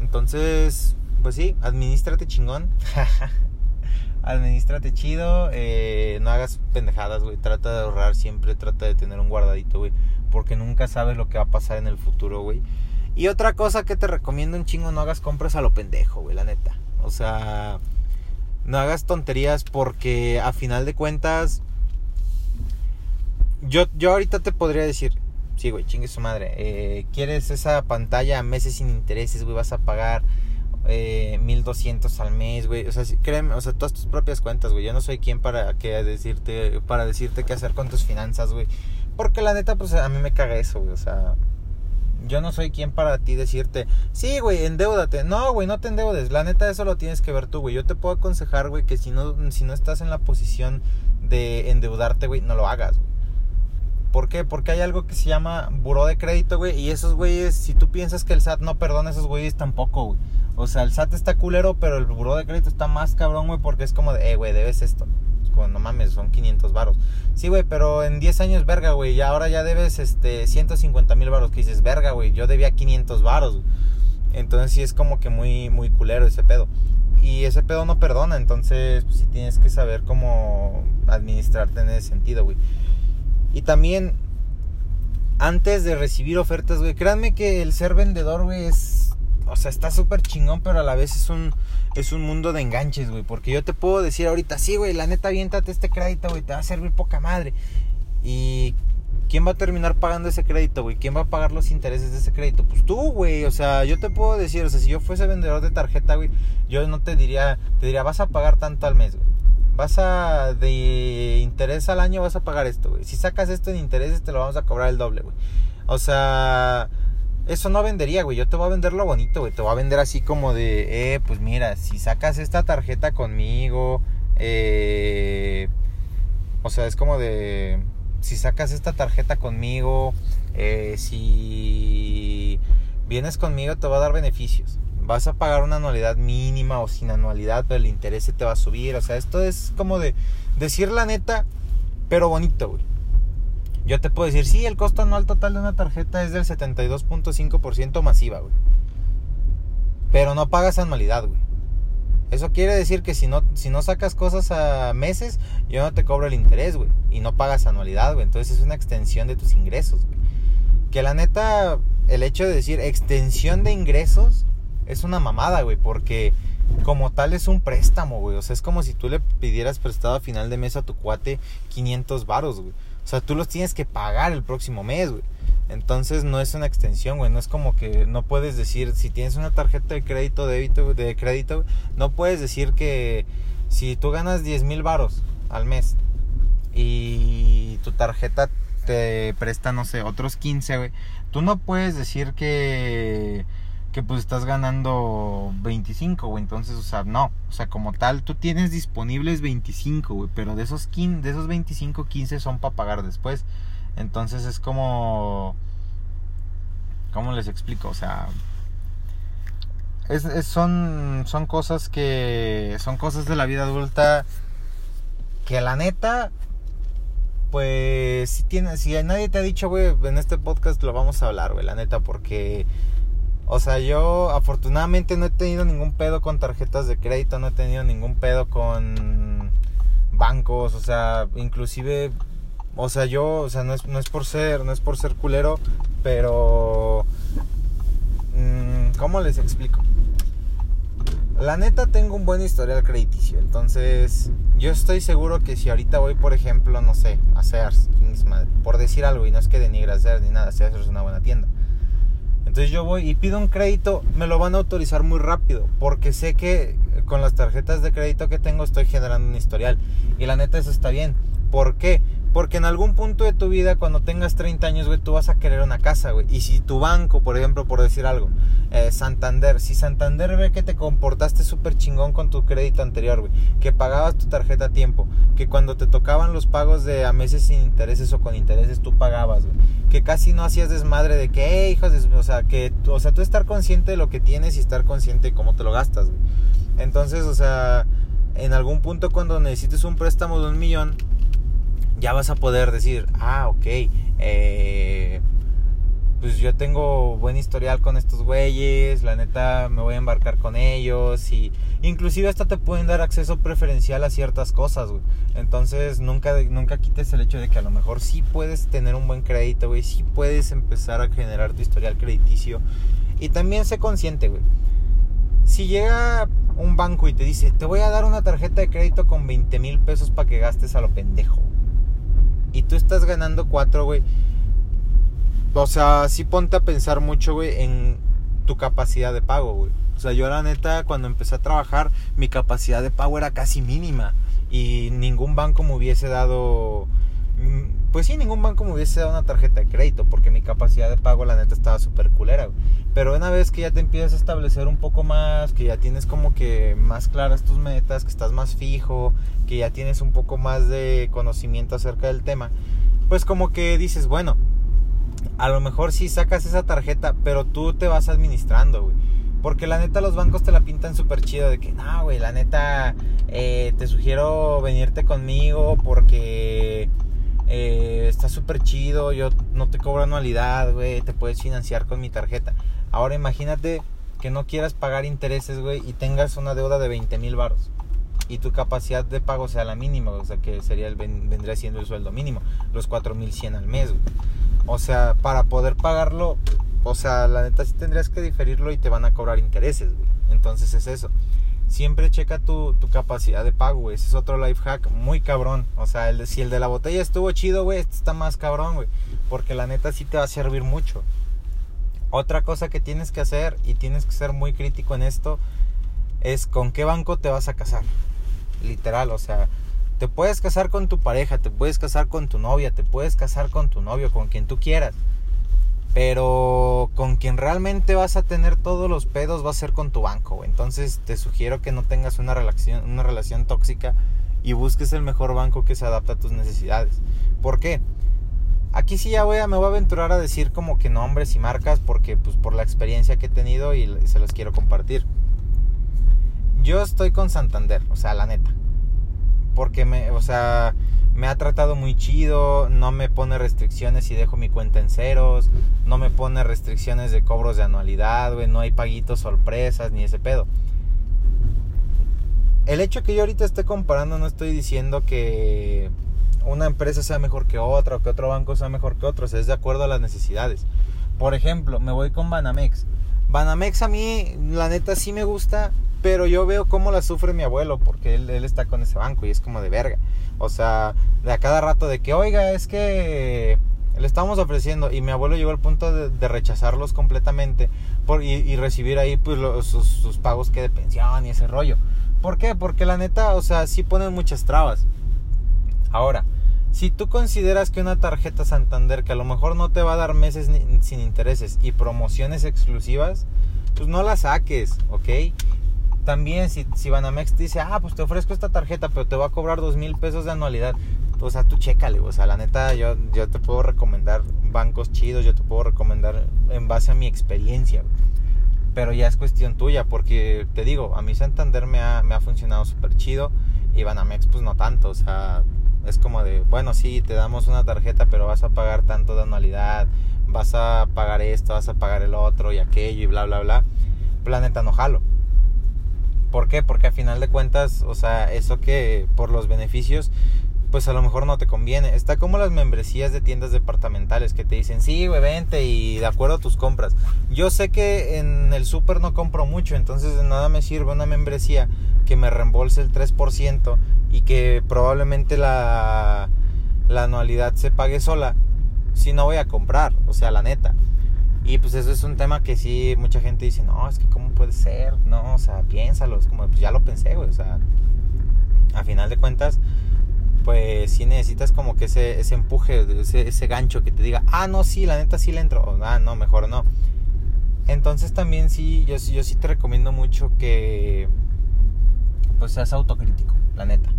Entonces, pues sí, administrate chingón. administrate chido. Eh, no hagas pendejadas, güey. Trata de ahorrar siempre. Trata de tener un guardadito, güey. Porque nunca sabes lo que va a pasar en el futuro, güey. Y otra cosa que te recomiendo un chingo, no hagas compras a lo pendejo, güey, la neta. O sea, no hagas tonterías porque a final de cuentas yo, yo ahorita te podría decir, sí, güey, chingue su madre. Eh, ¿Quieres esa pantalla a meses sin intereses, güey? Vas a pagar eh, 1200 al mes, güey. O sea, créeme, o sea, todas tus propias cuentas, güey. Yo no soy quien para que decirte, para decirte qué hacer con tus finanzas, güey. Porque la neta, pues a mí me caga eso, güey. O sea, yo no soy quien para ti decirte, sí, güey, endeudate. No, güey, no te endeudes. La neta, eso lo tienes que ver tú, güey. Yo te puedo aconsejar, güey, que si no, si no estás en la posición de endeudarte, güey, no lo hagas, güey. ¿Por qué? Porque hay algo que se llama buró de crédito, güey. Y esos güeyes, si tú piensas que el SAT no perdona a esos güeyes, tampoco, güey. O sea, el SAT está culero, pero el buró de crédito está más cabrón, güey, porque es como de, eh, güey, debes esto. Es como, no mames, son 500 varos. Sí, güey, pero en 10 años, verga, güey, y ahora ya debes, este, 150 mil varos. Que dices, verga, güey, yo debía 500 varos. Entonces sí es como que muy, muy culero ese pedo. Y ese pedo no perdona, entonces pues, sí tienes que saber cómo administrarte en ese sentido, güey. Y también, antes de recibir ofertas, güey, créanme que el ser vendedor, güey, es... O sea, está súper chingón, pero a la vez es un, es un mundo de enganches, güey. Porque yo te puedo decir ahorita, sí, güey, la neta, aviéntate este crédito, güey, te va a servir poca madre. Y ¿quién va a terminar pagando ese crédito, güey? ¿Quién va a pagar los intereses de ese crédito? Pues tú, güey. O sea, yo te puedo decir, o sea, si yo fuese vendedor de tarjeta, güey, yo no te diría, te diría, vas a pagar tanto al mes, güey. Vas a, de interés al año vas a pagar esto. Si sacas esto en intereses, te lo vamos a cobrar el doble. O sea, eso no vendería, güey. Yo te voy a vender lo bonito, güey. Te voy a vender así como de, eh, pues mira, si sacas esta tarjeta conmigo, eh, o sea, es como de, si sacas esta tarjeta conmigo, eh, si vienes conmigo, te va a dar beneficios vas a pagar una anualidad mínima o sin anualidad, pero el interés se te va a subir. O sea, esto es como de decir la neta, pero bonito, güey. Yo te puedo decir, sí, el costo anual total de una tarjeta es del 72.5% masiva, güey. Pero no pagas anualidad, güey. Eso quiere decir que si no, si no sacas cosas a meses, yo no te cobro el interés, güey. Y no pagas anualidad, güey. Entonces es una extensión de tus ingresos, güey. Que la neta, el hecho de decir extensión de ingresos es una mamada, güey, porque como tal es un préstamo, güey. O sea, es como si tú le pidieras prestado a final de mes a tu cuate 500 varos, güey. O sea, tú los tienes que pagar el próximo mes, güey. Entonces no es una extensión, güey. No es como que no puedes decir, si tienes una tarjeta de crédito, débito, de crédito, no puedes decir que si tú ganas 10 mil varos al mes y tu tarjeta te presta, no sé, otros 15, güey. Tú no puedes decir que que pues estás ganando 25, güey. Entonces, o sea, no. O sea, como tal, tú tienes disponibles 25, güey. Pero de esos, 15, de esos 25, 15 son para pagar después. Entonces es como... ¿Cómo les explico? O sea... Es, son, son cosas que... Son cosas de la vida adulta que la neta... Pues si, tiene, si nadie te ha dicho, güey, en este podcast lo vamos a hablar, güey, la neta, porque o sea, yo afortunadamente no he tenido ningún pedo con tarjetas de crédito, no he tenido ningún pedo con bancos, o sea, inclusive, o sea, yo, o sea, no es, no es por ser, no es por ser culero, pero, mm, ¿cómo les explico? La neta tengo un buen historial crediticio, entonces yo estoy seguro que si ahorita voy, por ejemplo, no sé, a Sears, por decir algo, y no es que denigre a Sears ni nada, Sears es una buena tienda entonces yo voy y pido un crédito, me lo van a autorizar muy rápido, porque sé que con las tarjetas de crédito que tengo estoy generando un historial. Y la neta eso está bien. ¿Por qué? Porque en algún punto de tu vida, cuando tengas 30 años, güey, tú vas a querer una casa, güey. Y si tu banco, por ejemplo, por decir algo, eh, Santander, si Santander ve que te comportaste súper chingón con tu crédito anterior, güey, que pagabas tu tarjeta a tiempo, que cuando te tocaban los pagos de a meses sin intereses o con intereses, tú pagabas, güey, que casi no hacías desmadre de que, hey, hijos, de... o sea, que, o sea, tú estar consciente de lo que tienes y estar consciente de cómo te lo gastas, güey. Entonces, o sea, en algún punto cuando necesites un préstamo de un millón, ya vas a poder decir, ah, ok, eh, pues yo tengo buen historial con estos güeyes, la neta me voy a embarcar con ellos y inclusive hasta te pueden dar acceso preferencial a ciertas cosas, güey. Entonces nunca, nunca quites el hecho de que a lo mejor sí puedes tener un buen crédito, güey, sí puedes empezar a generar tu historial crediticio y también sé consciente, güey. Si llega un banco y te dice, te voy a dar una tarjeta de crédito con 20 mil pesos para que gastes a lo pendejo y tú estás ganando 4, güey. O sea, sí ponte a pensar mucho, güey, en tu capacidad de pago, güey. O sea, yo la neta, cuando empecé a trabajar, mi capacidad de pago era casi mínima. Y ningún banco me hubiese dado pues sí, ningún banco me hubiese dado una tarjeta de crédito porque mi capacidad de pago la neta estaba súper culera. Pero una vez que ya te empiezas a establecer un poco más, que ya tienes como que más claras tus metas, que estás más fijo, que ya tienes un poco más de conocimiento acerca del tema, pues como que dices, bueno, a lo mejor sí sacas esa tarjeta, pero tú te vas administrando, güey. Porque la neta los bancos te la pintan súper chido de que, no, güey, la neta eh, te sugiero venirte conmigo porque eh, está súper chido, yo no te cobro anualidad, güey, te puedes financiar con mi tarjeta. Ahora imagínate que no quieras pagar intereses, güey, y tengas una deuda de 20 mil baros y tu capacidad de pago sea la mínima, o sea que sería vendría siendo el sueldo mínimo, los 4100 al mes, güey. O sea, para poder pagarlo, o sea, la neta sí tendrías que diferirlo y te van a cobrar intereses, güey. Entonces es eso. Siempre checa tu, capacidad de pago, güey. Ese es otro life hack muy cabrón. O sea, el si el de la botella estuvo chido, güey, este está más cabrón, güey. Porque la neta sí te va a servir mucho. Otra cosa que tienes que hacer, y tienes que ser muy crítico en esto, es con qué banco te vas a casar. Literal, o sea, te puedes casar con tu pareja, te puedes casar con tu novia, te puedes casar con tu novio, con quien tú quieras. Pero con quien realmente vas a tener todos los pedos va a ser con tu banco. Entonces te sugiero que no tengas una relación, una relación tóxica y busques el mejor banco que se adapte a tus necesidades. ¿Por qué? Aquí sí ya voy a, me voy a aventurar a decir como que nombres y marcas porque pues por la experiencia que he tenido y se los quiero compartir. Yo estoy con Santander, o sea, la neta. Porque me, o sea, me ha tratado muy chido, no me pone restricciones y dejo mi cuenta en ceros, no me pone restricciones de cobros de anualidad, güey, no hay paguitos sorpresas ni ese pedo. El hecho que yo ahorita esté comparando no estoy diciendo que una empresa sea mejor que otra o que otro banco sea mejor que otro, es de acuerdo a las necesidades. Por ejemplo, me voy con Banamex. Banamex a mí, la neta, sí me gusta, pero yo veo cómo la sufre mi abuelo porque él, él está con ese banco y es como de verga. O sea, de a cada rato de que, oiga, es que le estamos ofreciendo y mi abuelo llegó al punto de, rechazarlos completamente por, y, recibir ahí pues sus, pagos que de pensión y ese rollo. ¿Por qué? Porque la neta, o sea, sí ponen muchas trabas. Ahora, si tú consideras que una tarjeta Santander que a lo mejor no te va a dar meses sin intereses y promociones exclusivas, pues no la saques, ¿ok? También si, si Banamex dice, ah, pues te ofrezco esta tarjeta, pero te va a cobrar dos mil pesos de anualidad. O sea, tú chécale, o sea, la neta, yo, yo te puedo recomendar bancos chidos, yo te puedo recomendar en base a mi experiencia. Pero ya es cuestión tuya, porque te digo, a mí Santander me ha, me ha funcionado súper chido y Banamex pues no tanto, o sea, es como de, bueno, sí, te damos una tarjeta, pero vas a pagar tanto de anualidad, vas a pagar esto, vas a pagar el otro y aquello y bla, bla, bla. Planeta no jalo. ¿Por qué? Porque a final de cuentas, o sea, eso que por los beneficios, pues a lo mejor no te conviene. Está como las membresías de tiendas departamentales que te dicen, sí, güey, vente y de acuerdo a tus compras. Yo sé que en el súper no compro mucho, entonces de nada me sirve una membresía que me reembolse el 3% y que probablemente la, la anualidad se pague sola si no voy a comprar, o sea, la neta. Y pues eso es un tema que sí, mucha gente dice, no, es que cómo puede ser, no, o sea, piénsalo, es como, pues ya lo pensé, güey, o sea, a final de cuentas, pues sí necesitas como que ese, ese empuje, ese, ese gancho que te diga, ah, no, sí, la neta sí le entro, o, ah, no, mejor no. Entonces también sí, yo, yo sí te recomiendo mucho que, pues seas autocrítico, la neta.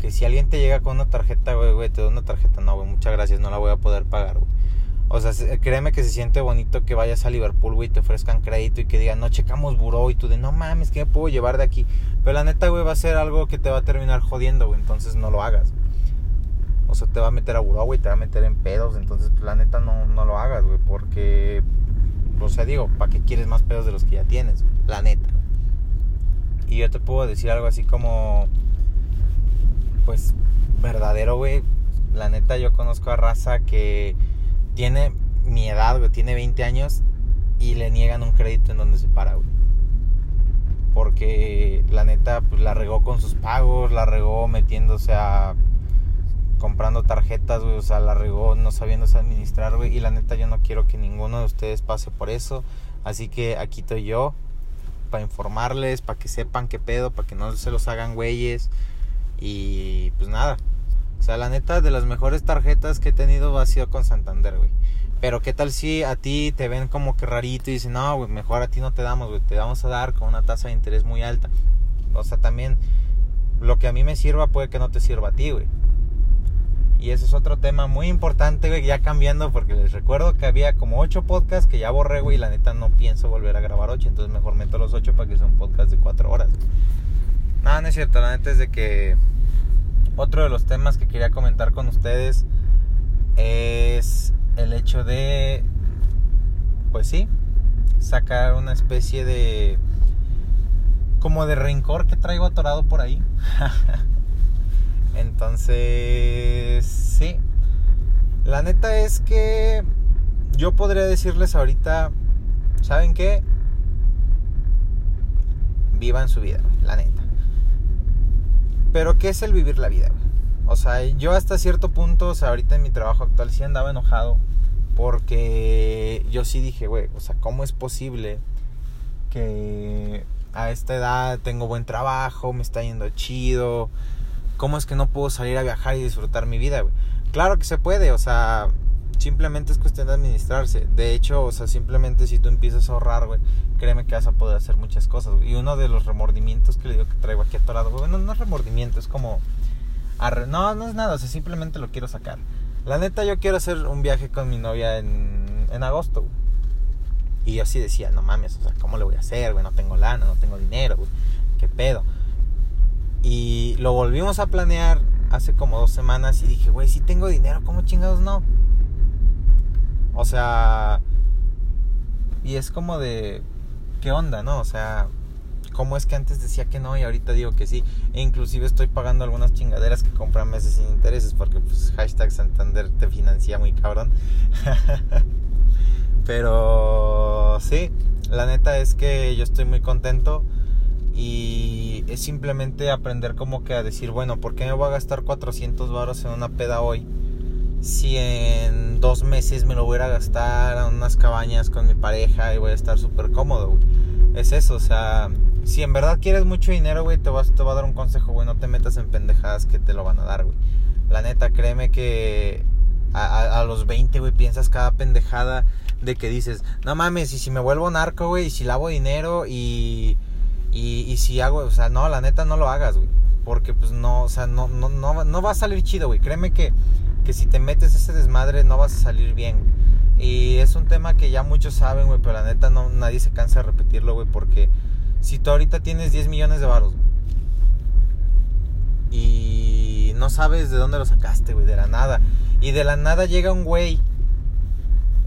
Que si alguien te llega con una tarjeta, güey, güey, te doy una tarjeta, no, güey, muchas gracias, no la voy a poder pagar, güey o sea, créeme que se siente bonito que vayas a Liverpool, güey, y te ofrezcan crédito y que digan, no, checamos buró y tú de, no mames, ¿qué me puedo llevar de aquí? Pero la neta, güey, va a ser algo que te va a terminar jodiendo, güey, entonces no lo hagas. O sea, te va a meter a buró, güey, te va a meter en pedos, entonces, pues, la neta, no, no lo hagas, güey, porque, o sea, digo, ¿para qué quieres más pedos de los que ya tienes? La neta. Y yo te puedo decir algo así como, pues, verdadero, güey. La neta, yo conozco a raza que tiene mi edad, tiene 20 años y le niegan un crédito en donde se para, güey. Porque la neta, pues la regó con sus pagos, la regó metiéndose a comprando tarjetas, güey, o sea, la regó no sabiéndose administrar, güey, y la neta yo no quiero que ninguno de ustedes pase por eso, así que aquí estoy yo para informarles, para que sepan qué pedo, para que no se los hagan güeyes. Y pues nada, O sea, la neta, de las mejores tarjetas que he tenido ha sido con Santander, güey. Pero qué tal si a ti te ven como que rarito y dicen, no, güey, mejor a ti no te damos, güey, te vamos a dar con una tasa de interés muy alta. O sea, también lo que a mí me sirva puede que no te sirva a ti, güey. Y ese es otro tema muy importante, güey, ya cambiando, porque les recuerdo que había como 8 podcasts que ya borré, güey, y la neta no pienso volver a grabar 8, entonces mejor meto los 8 para que sea un podcast de 4 horas. Nada, no es cierto, la neta es de que otro de los temas que quería comentar con ustedes es el hecho de, pues sí, sacar una especie de, como de rencor que traigo atorado por ahí. Entonces, sí. La neta es que yo podría decirles ahorita, ¿saben qué? Vivan su vida, la neta. Pero ¿qué es el vivir la vida? O sea, yo hasta cierto punto, o sea, ahorita en mi trabajo actual sí andaba enojado porque yo sí dije, güey, o sea, ¿cómo es posible que a esta edad tengo buen trabajo, me está yendo chido, ¿cómo es que no puedo salir a viajar y disfrutar mi vida, güey? Claro que se puede, o sea, simplemente es cuestión de administrarse. De hecho, o sea, simplemente si tú empiezas a ahorrar, güey, créeme que vas a poder hacer muchas cosas. Y uno de los remordimientos que le digo que traigo aquí atorado, güey, no, no es remordimiento, es como... No, no es nada, o sea, simplemente lo quiero sacar. La neta, yo quiero hacer un viaje con mi novia en, en agosto. Y yo así decía, no mames, o sea, ¿cómo le voy a hacer, güey? No tengo lana, no tengo dinero, güey. ¿Qué pedo? Y lo volvimos a planear hace como dos semanas y dije, güey, si tengo dinero, ¿cómo chingados no? O sea, y es como de, ¿qué onda, no? O sea, ¿cómo es que antes decía que no y ahorita digo que sí? E inclusive estoy pagando algunas chingaderas que compran meses sin intereses porque pues hashtag Santander te financia muy cabrón. Pero sí, la neta es que yo estoy muy contento y es simplemente aprender como que a decir, bueno, ¿por qué me voy a gastar 400 baros en una peda hoy? Si en dos meses me lo voy a gastar en unas cabañas con mi pareja y voy a estar súper cómodo, güey. Es eso, o sea, si en verdad quieres mucho dinero, güey, te, vas, te va a dar un consejo, güey, no te metas en pendejadas que te lo van a dar, güey. La neta, créeme que a, a los 20, güey, piensas cada pendejada de que dices, no mames, y si me vuelvo narco, güey, y si lavo dinero y y, si hago, o sea, no, la neta no lo hagas, güey. Porque pues no, o sea, no, no, no, no va a salir chido, güey. Créeme que, que si te metes ese desmadre no vas a salir bien. Y es un tema que ya muchos saben, güey, pero la neta no, nadie se cansa de repetirlo, güey, porque si tú ahorita tienes 10 millones de baros y no sabes de dónde lo sacaste, güey, de la nada. Y de la nada llega un güey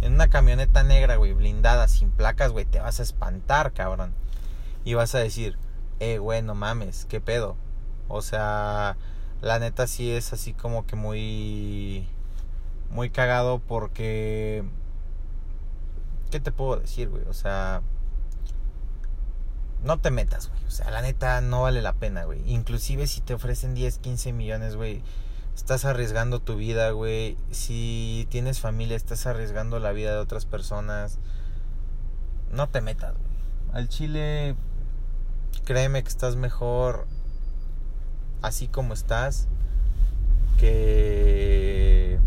en una camioneta negra, güey, blindada, sin placas, güey, te vas a espantar, cabrón y vas a decir, eh, güey, no mames, ¿qué pedo? O sea, la neta sí es así como que muy, muy cagado porque, ¿qué te puedo decir, güey? O sea, no te metas, güey. O sea, la neta no vale la pena, güey. Inclusive si te ofrecen 10, 15 millones, güey. Estás arriesgando tu vida, güey. Si tienes familia, estás arriesgando la vida de otras personas. No te metas, güey. Al chile, créeme que estás mejor así como estás que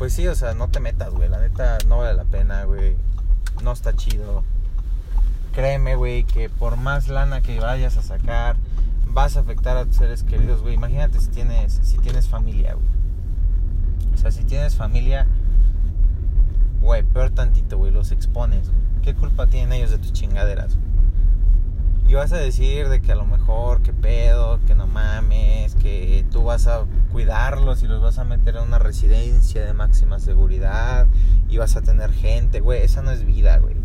pues sí, o sea, no te metas, güey, la neta no vale la pena, güey. No está chido. Créeme, güey, que por más lana que vayas a sacar, vas a afectar a tus seres queridos, güey. Imagínate si tienes si tienes familia, güey. O sea, si tienes familia, güey, peor tantito, güey, los expones, güey. ¿Qué culpa tienen ellos de tus chingaderas? Y vas a decir de que a lo mejor, que pedo, que no mames, que tú vas a cuidarlos y los vas a meter en una residencia de máxima seguridad y vas a tener gente, güey, esa no es vida, güey.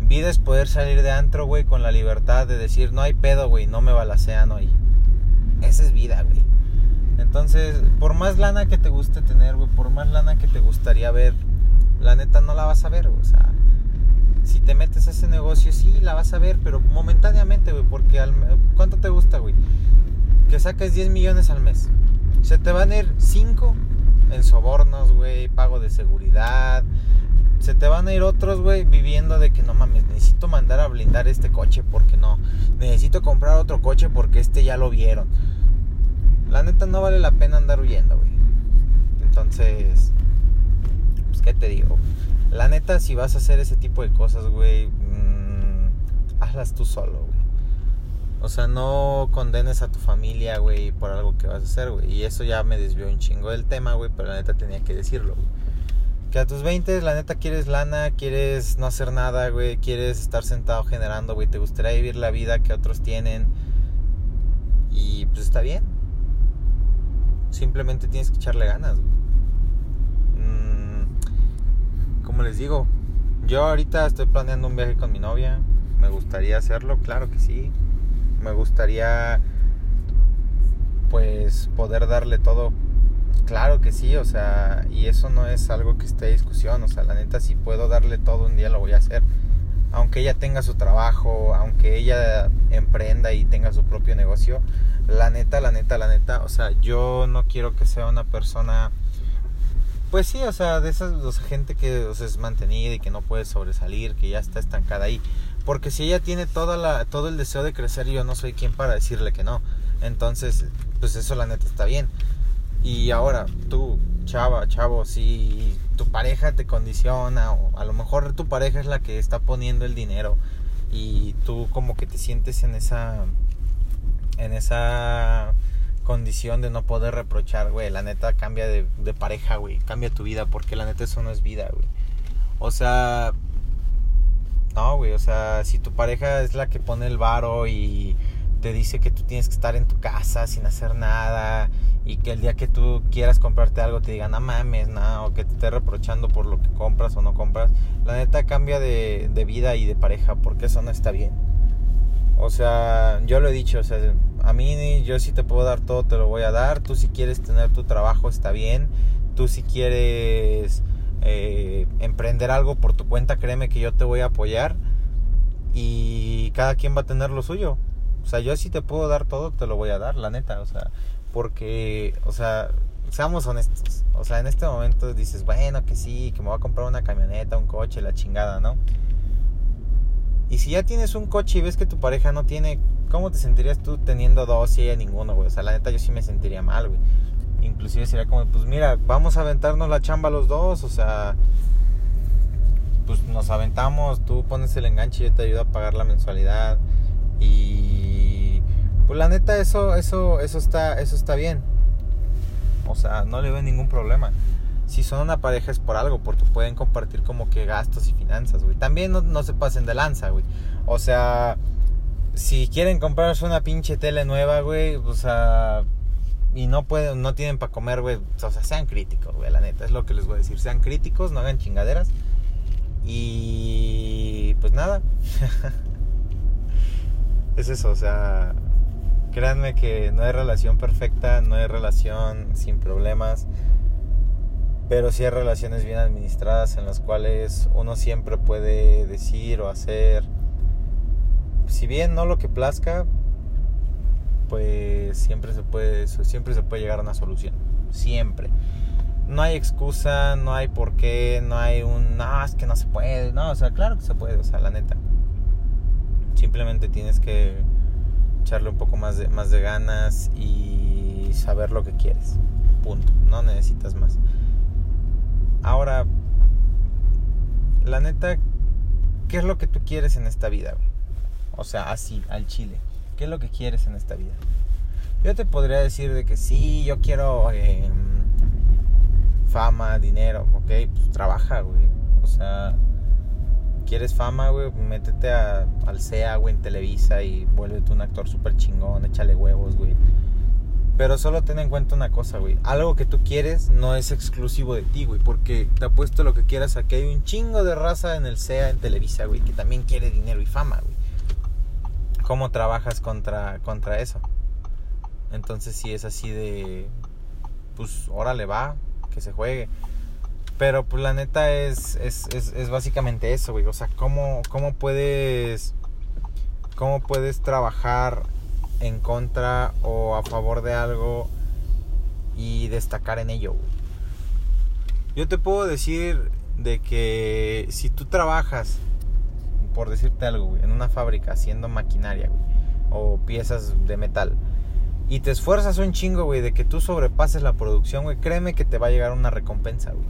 Vida es poder salir de antro, güey, con la libertad de decir, no hay pedo, güey, no me balacean hoy. Esa es vida, güey. Entonces, por más lana que te guste tener, güey, por más lana que te gustaría ver, la neta no la vas a ver, güey. O sea, si te metes a ese negocio, sí, la vas a ver, pero momentáneamente, güey, porque al, ¿cuánto te gusta, güey? Que saques 10 millones al mes. Se te van a ir 5 en sobornos, güey, pago de seguridad. Se te van a ir otros, güey, viviendo de que no mames, necesito mandar a blindar este coche porque no. Necesito comprar otro coche porque este ya lo vieron. La neta no vale la pena andar huyendo, güey. Entonces, pues, ¿qué te digo? La neta, si vas a hacer ese tipo de cosas, güey, mmm, hazlas tú solo, güey. O sea, no condenes a tu familia, güey, por algo que vas a hacer, güey. Y eso ya me desvió un chingo del tema, güey, pero la neta tenía que decirlo, güey. Que a tus 20, la neta, quieres lana, quieres no hacer nada, güey, quieres estar sentado generando, güey, te gustaría vivir la vida que otros tienen. Y pues está bien. Simplemente tienes que echarle ganas, güey. Como les digo, yo ahorita estoy planeando un viaje con mi novia. Me gustaría hacerlo, claro que sí. Me gustaría pues poder darle todo. Claro que sí, o sea, y eso no es algo que esté en discusión, o sea, la neta si puedo darle todo un día lo voy a hacer. Aunque ella tenga su trabajo, aunque ella emprenda y tenga su propio negocio, la neta, la neta, la neta, o sea, yo no quiero que sea una persona pues sí, o sea, de esas gente que es mantenida y que no puede sobresalir, que ya está estancada ahí. Porque si ella tiene toda la, todo el deseo de crecer, yo no soy quien para decirle que no. Entonces, pues eso la neta está bien. Y ahora, tú, chava, chavo, si tu pareja te condiciona, o a lo mejor tu pareja es la que está poniendo el dinero y tú como que te sientes en esa en esa condición de no poder reprochar, güey. La neta cambia de, pareja, güey. Cambia tu vida porque la neta eso no es vida, güey. O sea... No, güey. O sea, si tu pareja es la que pone el varo y te dice que tú tienes que estar en tu casa sin hacer nada y que el día que tú quieras comprarte algo te digan, no mames, no, o que te esté reprochando por lo que compras o no compras, la neta cambia de, de vida y de pareja porque eso no está bien. O sea, yo lo he dicho, o sea, a mí yo sí te puedo dar todo, te lo voy a dar. Tú si quieres tener tu trabajo está bien. Tú si quieres eh, emprender algo por tu cuenta, créeme que yo te voy a apoyar. Y cada quien va a tener lo suyo. O sea, yo sí te puedo dar todo, te lo voy a dar, la neta. O sea, porque, o sea, seamos honestos. O sea, en este momento dices, bueno, que sí, que me voy a comprar una camioneta, un coche, la chingada, ¿no? Y si ya tienes un coche y ves que tu pareja no tiene, ¿cómo te sentirías tú teniendo dos y ella ninguno, güey? O sea, la neta yo sí me sentiría mal, güey. Inclusive sería como, pues mira, vamos a aventarnos la chamba los dos, o sea, pues nos aventamos, tú pones el enganche y yo te ayudo a pagar la mensualidad. Y pues la neta eso eso eso está eso está bien. O sea, no le veo ningún problema si son una pareja es por algo, porque pueden compartir como que gastos y finanzas, güey. También no, se pasen de lanza, güey. O sea, si quieren comprarse una pinche tele nueva, güey, o sea, y no pueden, no tienen para comer, güey, o sea, sean críticos, güey, la neta, es lo que les voy a decir. Sean críticos, no hagan chingaderas. Y pues nada. es eso, o sea, créanme que no hay relación perfecta, no hay relación sin problemas pero sí hay relaciones bien administradas en las cuales uno siempre puede decir o hacer, si bien no lo que plazca, pues siempre se puede, siempre se puede llegar a una solución, siempre. No hay excusa, no hay por qué, no hay un, no, es que no se puede, no, o sea, claro que se puede, o sea, la neta. Simplemente tienes que echarle un poco más de, más de ganas y saber lo que quieres. Punto. No necesitas más. Ahora, la neta, ¿qué es lo que tú quieres en esta vida? O sea, así, al chile. ¿Qué es lo que quieres en esta vida? Yo te podría decir de que sí, yo quiero em, fama, dinero, ok, pues trabaja, güey. O sea, quieres fama, güey, métete al CEA, güey, en Televisa y vuélvete un actor súper chingón, échale huevos, güey. Pero solo ten en cuenta una cosa, güey. Algo que tú quieres no es exclusivo de ti, güey. Porque te apuesto lo que quieras a hay un chingo de raza en el SEA, en Televisa, güey, que también quiere dinero y fama, güey. ¿Cómo trabajas contra, contra eso? Entonces, si es así de. Pues, órale, va, que se juegue. Pero, pues, la neta es, es, es, es básicamente eso, güey. O sea, ¿cómo, cómo puedes. ¿Cómo puedes trabajar en contra o a favor de algo y destacar en ello. Yo te puedo decir de que si tú trabajas, por decirte algo, en una fábrica haciendo maquinaria o piezas de metal y te esfuerzas un chingo, güey, de que tú sobrepases la producción, güey, créeme que te va a llegar una recompensa, güey.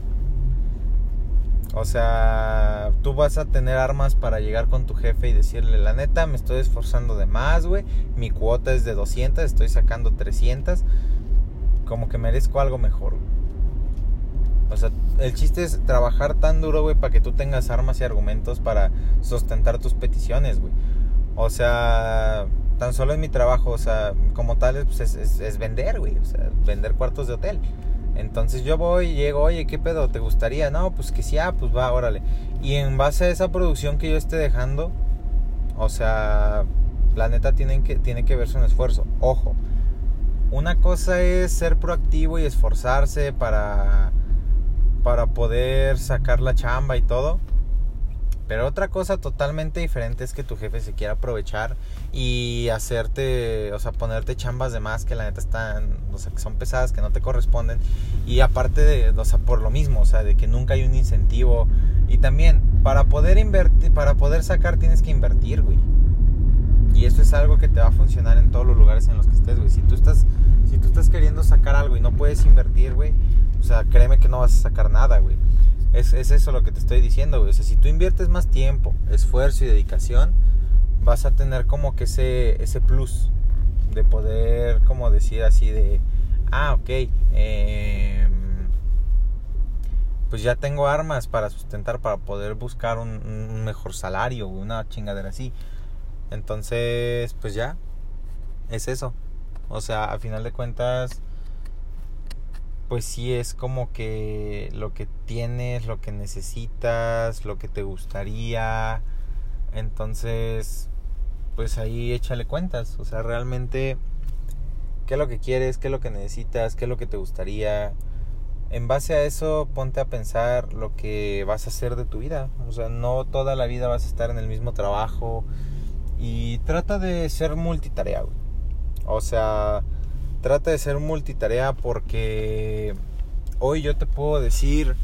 O sea, tú vas a tener armas para llegar con tu jefe y decirle, la neta, me estoy esforzando de más, güey. Mi cuota es de 200, estoy sacando 300. Como que merezco algo mejor. O sea, el chiste es trabajar tan duro, güey, para que tú tengas armas y argumentos para sustentar tus peticiones, güey. O sea, tan solo en mi trabajo, o sea, como tal, pues es, es vender, güey. O sea, vender cuartos de hotel. Entonces yo voy y llego, oye, ¿qué pedo? ¿Te gustaría? No, pues que sí, ah, pues va, órale. Y en base a esa producción que yo esté dejando, o sea, la neta tienen que, tiene que verse un esfuerzo. Ojo, una cosa es ser proactivo y esforzarse para, para poder sacar la chamba y todo. Pero otra cosa totalmente diferente es que tu jefe se quiera aprovechar y hacerte, o sea, ponerte chambas de más que la neta están, o sea, que son pesadas, que no te corresponden. Y aparte de, o sea, por lo mismo, o sea, de que nunca hay un incentivo. Y también, para poder invertir, para poder sacar tienes que invertir, güey. Y eso es algo que te va a funcionar en todos los lugares en los que estés, güey. Si tú estás, si tú estás queriendo sacar algo y no puedes invertir, güey, o sea, créeme que no vas a sacar nada, güey. Es, eso lo que te estoy diciendo, güey. O sea, si tú inviertes más tiempo, esfuerzo y dedicación, vas a tener como que ese, ese plus de poder, como decir así, de, ah, ok, em, pues ya tengo armas para sustentar, para poder buscar un mejor salario, una chingadera así. Entonces, pues ya, es eso. O sea, a final de cuentas pues sí es como que lo que tienes, lo que necesitas, lo que te gustaría. Entonces, pues ahí échale cuentas. O sea, realmente, ¿qué es lo que quieres? ¿Qué es lo que necesitas? ¿Qué es lo que te gustaría? En base a eso, ponte a pensar lo que vas a hacer de tu vida. O sea, no toda la vida vas a estar en el mismo trabajo. Y trata de ser multitarea. O sea, trata de ser multitarea porque hoy yo te puedo decir,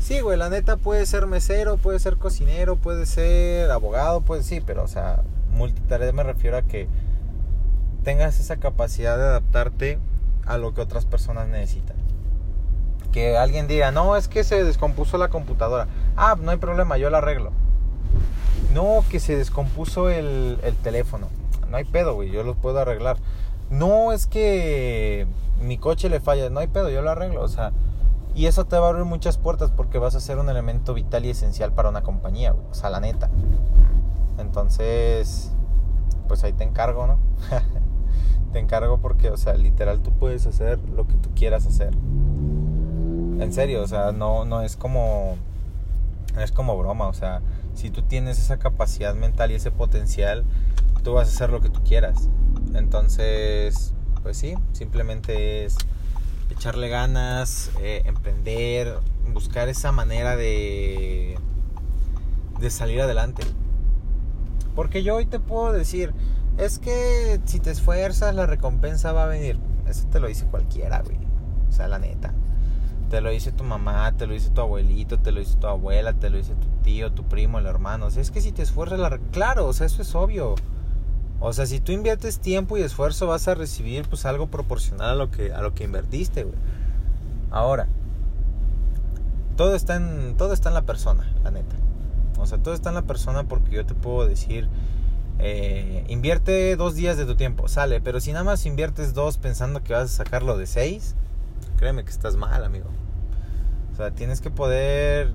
sí, güey, la neta puede ser mesero, puede ser cocinero, puede ser abogado, pues sí, pero o sea, multitarea me refiero a que tengas esa capacidad de adaptarte a lo que otras personas necesitan. Que alguien diga, no, es que se descompuso la computadora. Ah, no hay problema, yo la arreglo. No, que se descompuso el, el teléfono. No hay pedo, güey, yo lo puedo arreglar. No es que mi coche le falla, no hay pedo, yo lo arreglo, o sea, y eso te va a abrir muchas puertas porque vas a ser un elemento vital y esencial para una compañía, o sea, la neta. Entonces, pues ahí te encargo, ¿no? te encargo porque, o sea, literal tú puedes hacer lo que tú quieras hacer. En serio, o sea, no, no es como, es como broma, o sea, si tú tienes esa capacidad mental y ese potencial, tú vas a hacer lo que tú quieras. Entonces, pues sí, simplemente es echarle ganas, eh, emprender, buscar esa manera de, de salir adelante. Porque yo hoy te puedo decir, es que si te esfuerzas la recompensa va a venir. Eso te lo dice cualquiera, güey. O sea, la neta. Te lo dice tu mamá, te lo dice tu abuelito, te lo dice tu abuela, te lo dice tu tío, tu primo, el hermano. O sea, es que si te esfuerzas la... Claro, o sea, eso es obvio. O sea, si tú inviertes tiempo y esfuerzo vas a recibir pues algo proporcional a lo que, a lo que invertiste, güey. Ahora, todo está, en, todo está en la persona, la neta. O sea, todo está en la persona porque yo te puedo decir, eh, invierte dos días de tu tiempo, sale, pero si nada más inviertes dos pensando que vas a sacarlo de seis, créeme que estás mal, amigo. Sea, tienes que poder,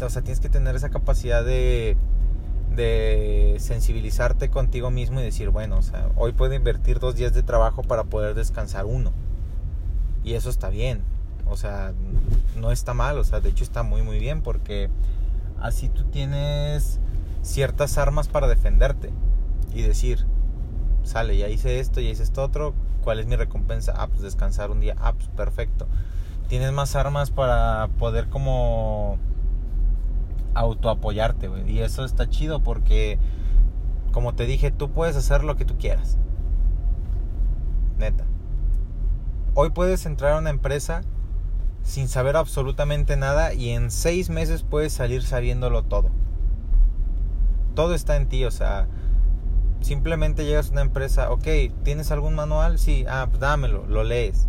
o sea, tienes que tener esa capacidad de de sensibilizarte contigo mismo y decir, bueno, o sea, hoy puedo invertir dos días de trabajo para poder descansar uno. Y eso está bien. O sea, no está mal, o sea, de hecho está muy muy bien porque así tú tienes ciertas armas para defenderte y decir, sale, ya hice esto, ya hice esto otro, ¿cuál es mi recompensa? Ah, pues descansar un día, ah, pues perfecto. Tienes más armas para poder como autoapoyarte, güey. Y eso está chido porque, como te dije, tú puedes hacer lo que tú quieras. Neta. Hoy puedes entrar a una empresa sin saber absolutamente nada y en seis meses puedes salir sabiéndolo todo. Todo está en ti, o sea, Simplemente llegas a una empresa, ok, ¿tienes algún manual? Sí, ah, pues dámelo, lo lees.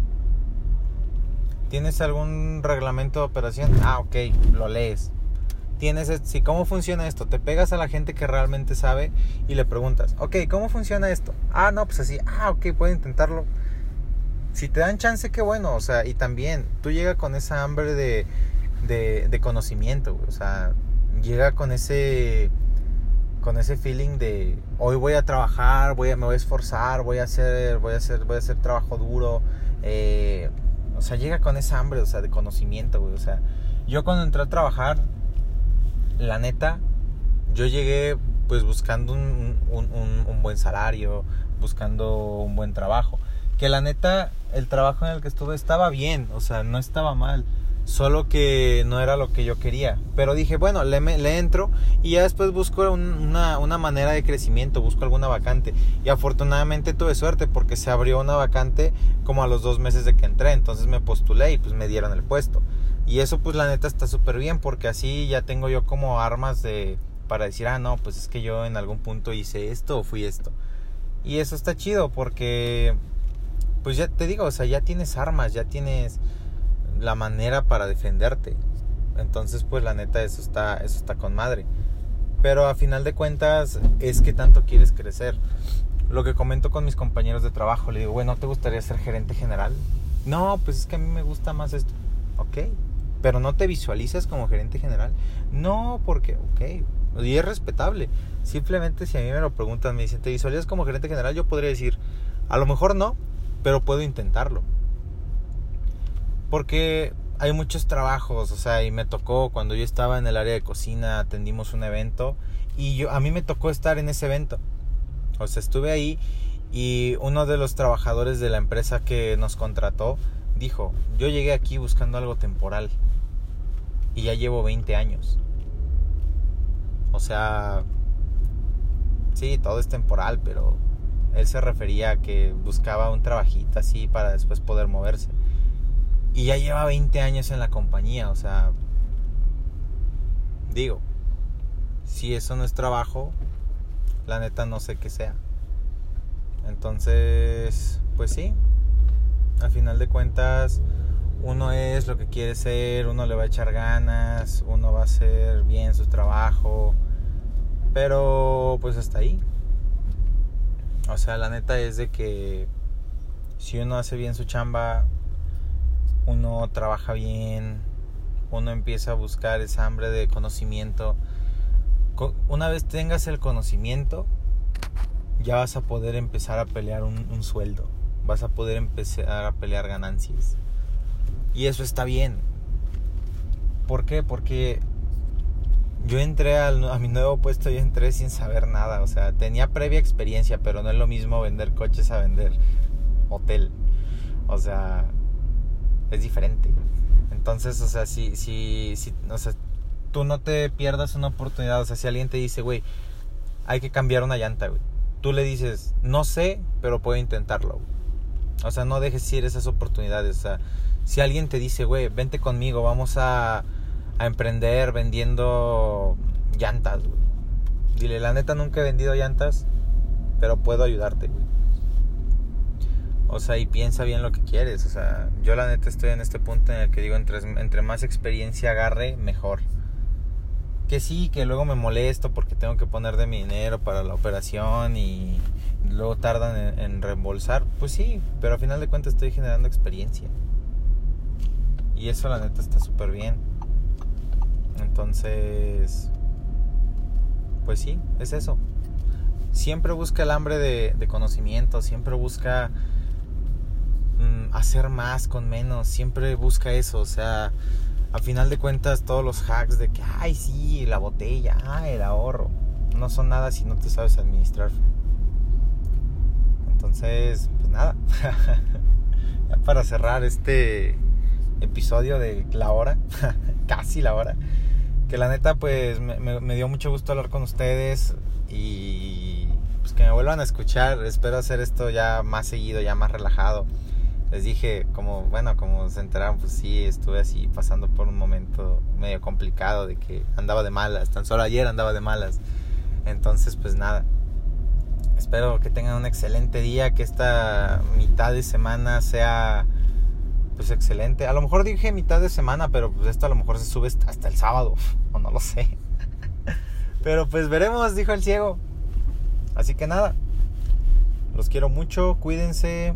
¿Tienes algún reglamento de operación? Ah, ok, lo lees. Tienes, si cómo funciona esto, te pegas a la gente que realmente sabe y le preguntas, ok, ¿cómo funciona esto? Ah, no, pues así, ah, ok, puedo intentarlo. Si te dan chance, qué bueno, o sea, y también tú llega con esa hambre de, de, de conocimiento, o sea, llega con ese con ese feeling de hoy voy a trabajar, voy a, me voy a esforzar, voy a hacer, voy a hacer, voy a hacer trabajo duro. Eh, o sea, llega con esa hambre, o sea, de conocimiento, güey. O sea, yo cuando entré a trabajar, la neta, yo llegué pues buscando un, un buen salario, buscando un buen trabajo. Que la neta, el trabajo en el que estuve estaba bien, o sea, no estaba mal Solo que no era lo que yo quería. Pero dije, bueno, le, le entro y ya después busco una, una, manera de crecimiento, busco alguna vacante. Y afortunadamente tuve suerte porque se abrió una vacante como a los dos meses de que entré. Entonces me postulé y pues me dieron el puesto. Y eso pues la neta está súper bien porque así ya tengo yo como armas de para decir, ah, no, pues es que yo en algún punto hice esto o fui esto. Y eso está chido porque, pues ya te digo, o sea, ya tienes armas, ya tienes la manera para defenderte. Entonces, pues la neta, eso está, eso está con madre. Pero a final de cuentas, es que tanto quieres crecer. Lo que comento con mis compañeros de trabajo, le digo, bueno, ¿te gustaría ser gerente general? No, pues es que a mí me gusta más esto. Ok, pero no te visualizas como gerente general. No, porque, ok, y es respetable. Simplemente si a mí me lo preguntan, me dicen, ¿te visualizas como gerente general? Yo podría decir, a lo mejor no, pero puedo intentarlo. Porque hay muchos trabajos, o sea, y me tocó cuando yo estaba en el área de cocina, atendimos un evento y yo a mí me tocó estar en ese evento. O sea, estuve ahí y uno de los trabajadores de la empresa que nos contrató dijo, "Yo llegué aquí buscando algo temporal y ya llevo 20 años." O sea, sí, todo es temporal, pero él se refería a que buscaba un trabajito así para después poder moverse. Y ya lleva 20 años en la compañía, o sea, digo, si eso no es trabajo, la neta no sé qué sea. Entonces, pues sí, al final de cuentas, uno es lo que quiere ser, uno le va a echar ganas, uno va a hacer bien su trabajo, pero pues hasta ahí. O sea, la neta es de que si uno hace bien su chamba, uno trabaja bien, uno empieza a buscar esa hambre de conocimiento. Una vez tengas el conocimiento, ya vas a poder empezar a pelear un, sueldo, vas a poder empezar a pelear ganancias. Y eso está bien. ¿Por qué? Porque yo entré a mi nuevo puesto, yo entré sin saber nada. O sea, tenía previa experiencia, pero no es lo mismo vender coches a vender hotel. O sea, es diferente. Entonces, o sea, si, si, si, o sea, tú no te pierdas una oportunidad, o sea, si alguien te dice, güey, hay que cambiar una llanta, güey, tú le dices, no sé, pero puedo intentarlo. O sea, no dejes ir esas oportunidades. O sea, si alguien te dice, güey, vente conmigo, vamos a, a emprender vendiendo llantas, güey. Dile, la neta nunca he vendido llantas, pero puedo ayudarte, güey. O sea, y piensa bien lo que quieres. O sea, yo la neta estoy en este punto en el que digo, entre, más experiencia agarre, mejor. Que sí, que luego me molesto porque tengo que poner de mi dinero para la operación y luego tardan en, reembolsar. Pues sí, pero al final de cuentas estoy generando experiencia. Y eso la neta está súper bien. Entonces, pues sí, es eso. Siempre busca el hambre de conocimiento, siempre busca Mm, hacer más con menos, siempre busca eso, o sea, a final de cuentas todos los hacks de que, ay, sí, la botella, ay, el ahorro, no son nada si no te sabes administrar. Entonces, pues nada, ya para cerrar este episodio de la hora, casi la hora, que la neta pues me, me dio mucho gusto hablar con ustedes y pues que me vuelvan a escuchar, espero hacer esto ya más seguido, ya más relajado les dije, como, bueno, como se enteraron, pues sí, estuve así pasando por un momento medio complicado de que andaba de malas, tan solo ayer andaba de malas. Entonces, pues nada, Espero que tengan un excelente día, que esta mitad de semana sea pues excelente. A lo mejor dije mitad de semana, pero pues esto a lo mejor se sube hasta el sábado, o no lo sé. Pero pues veremos, dijo el ciego. Así que nada, los quiero mucho, cuídense,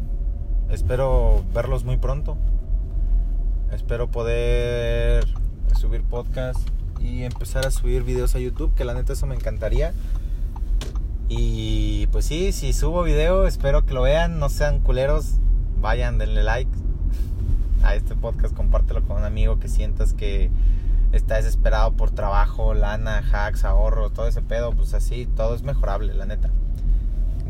espero verlos muy pronto. Espero poder subir podcast y empezar a subir videos a YouTube, que la neta eso me encantaría. Y pues sí, si subo video, espero que lo vean, no sean culeros, vayan, denle like a este podcast, compártelo con un amigo que sientas que está desesperado por trabajo, lana, hacks, ahorro, todo ese pedo, pues así, todo es mejorable, la neta.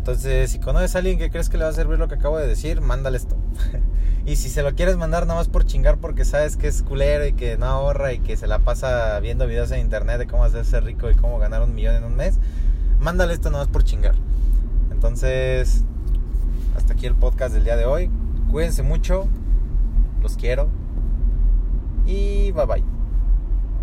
Entonces, si conoces a alguien que crees que le va a servir lo que acabo de decir, mándale esto. y si se lo quieres mandar nada más por chingar porque sabes que es culero y que no ahorra y que se la pasa viendo videos en internet de cómo hacerse rico y cómo ganar un millón en un mes, mándale esto nada más por chingar. Entonces, hasta aquí el podcast del día de hoy. Cuídense mucho. Los quiero. Y bye bye.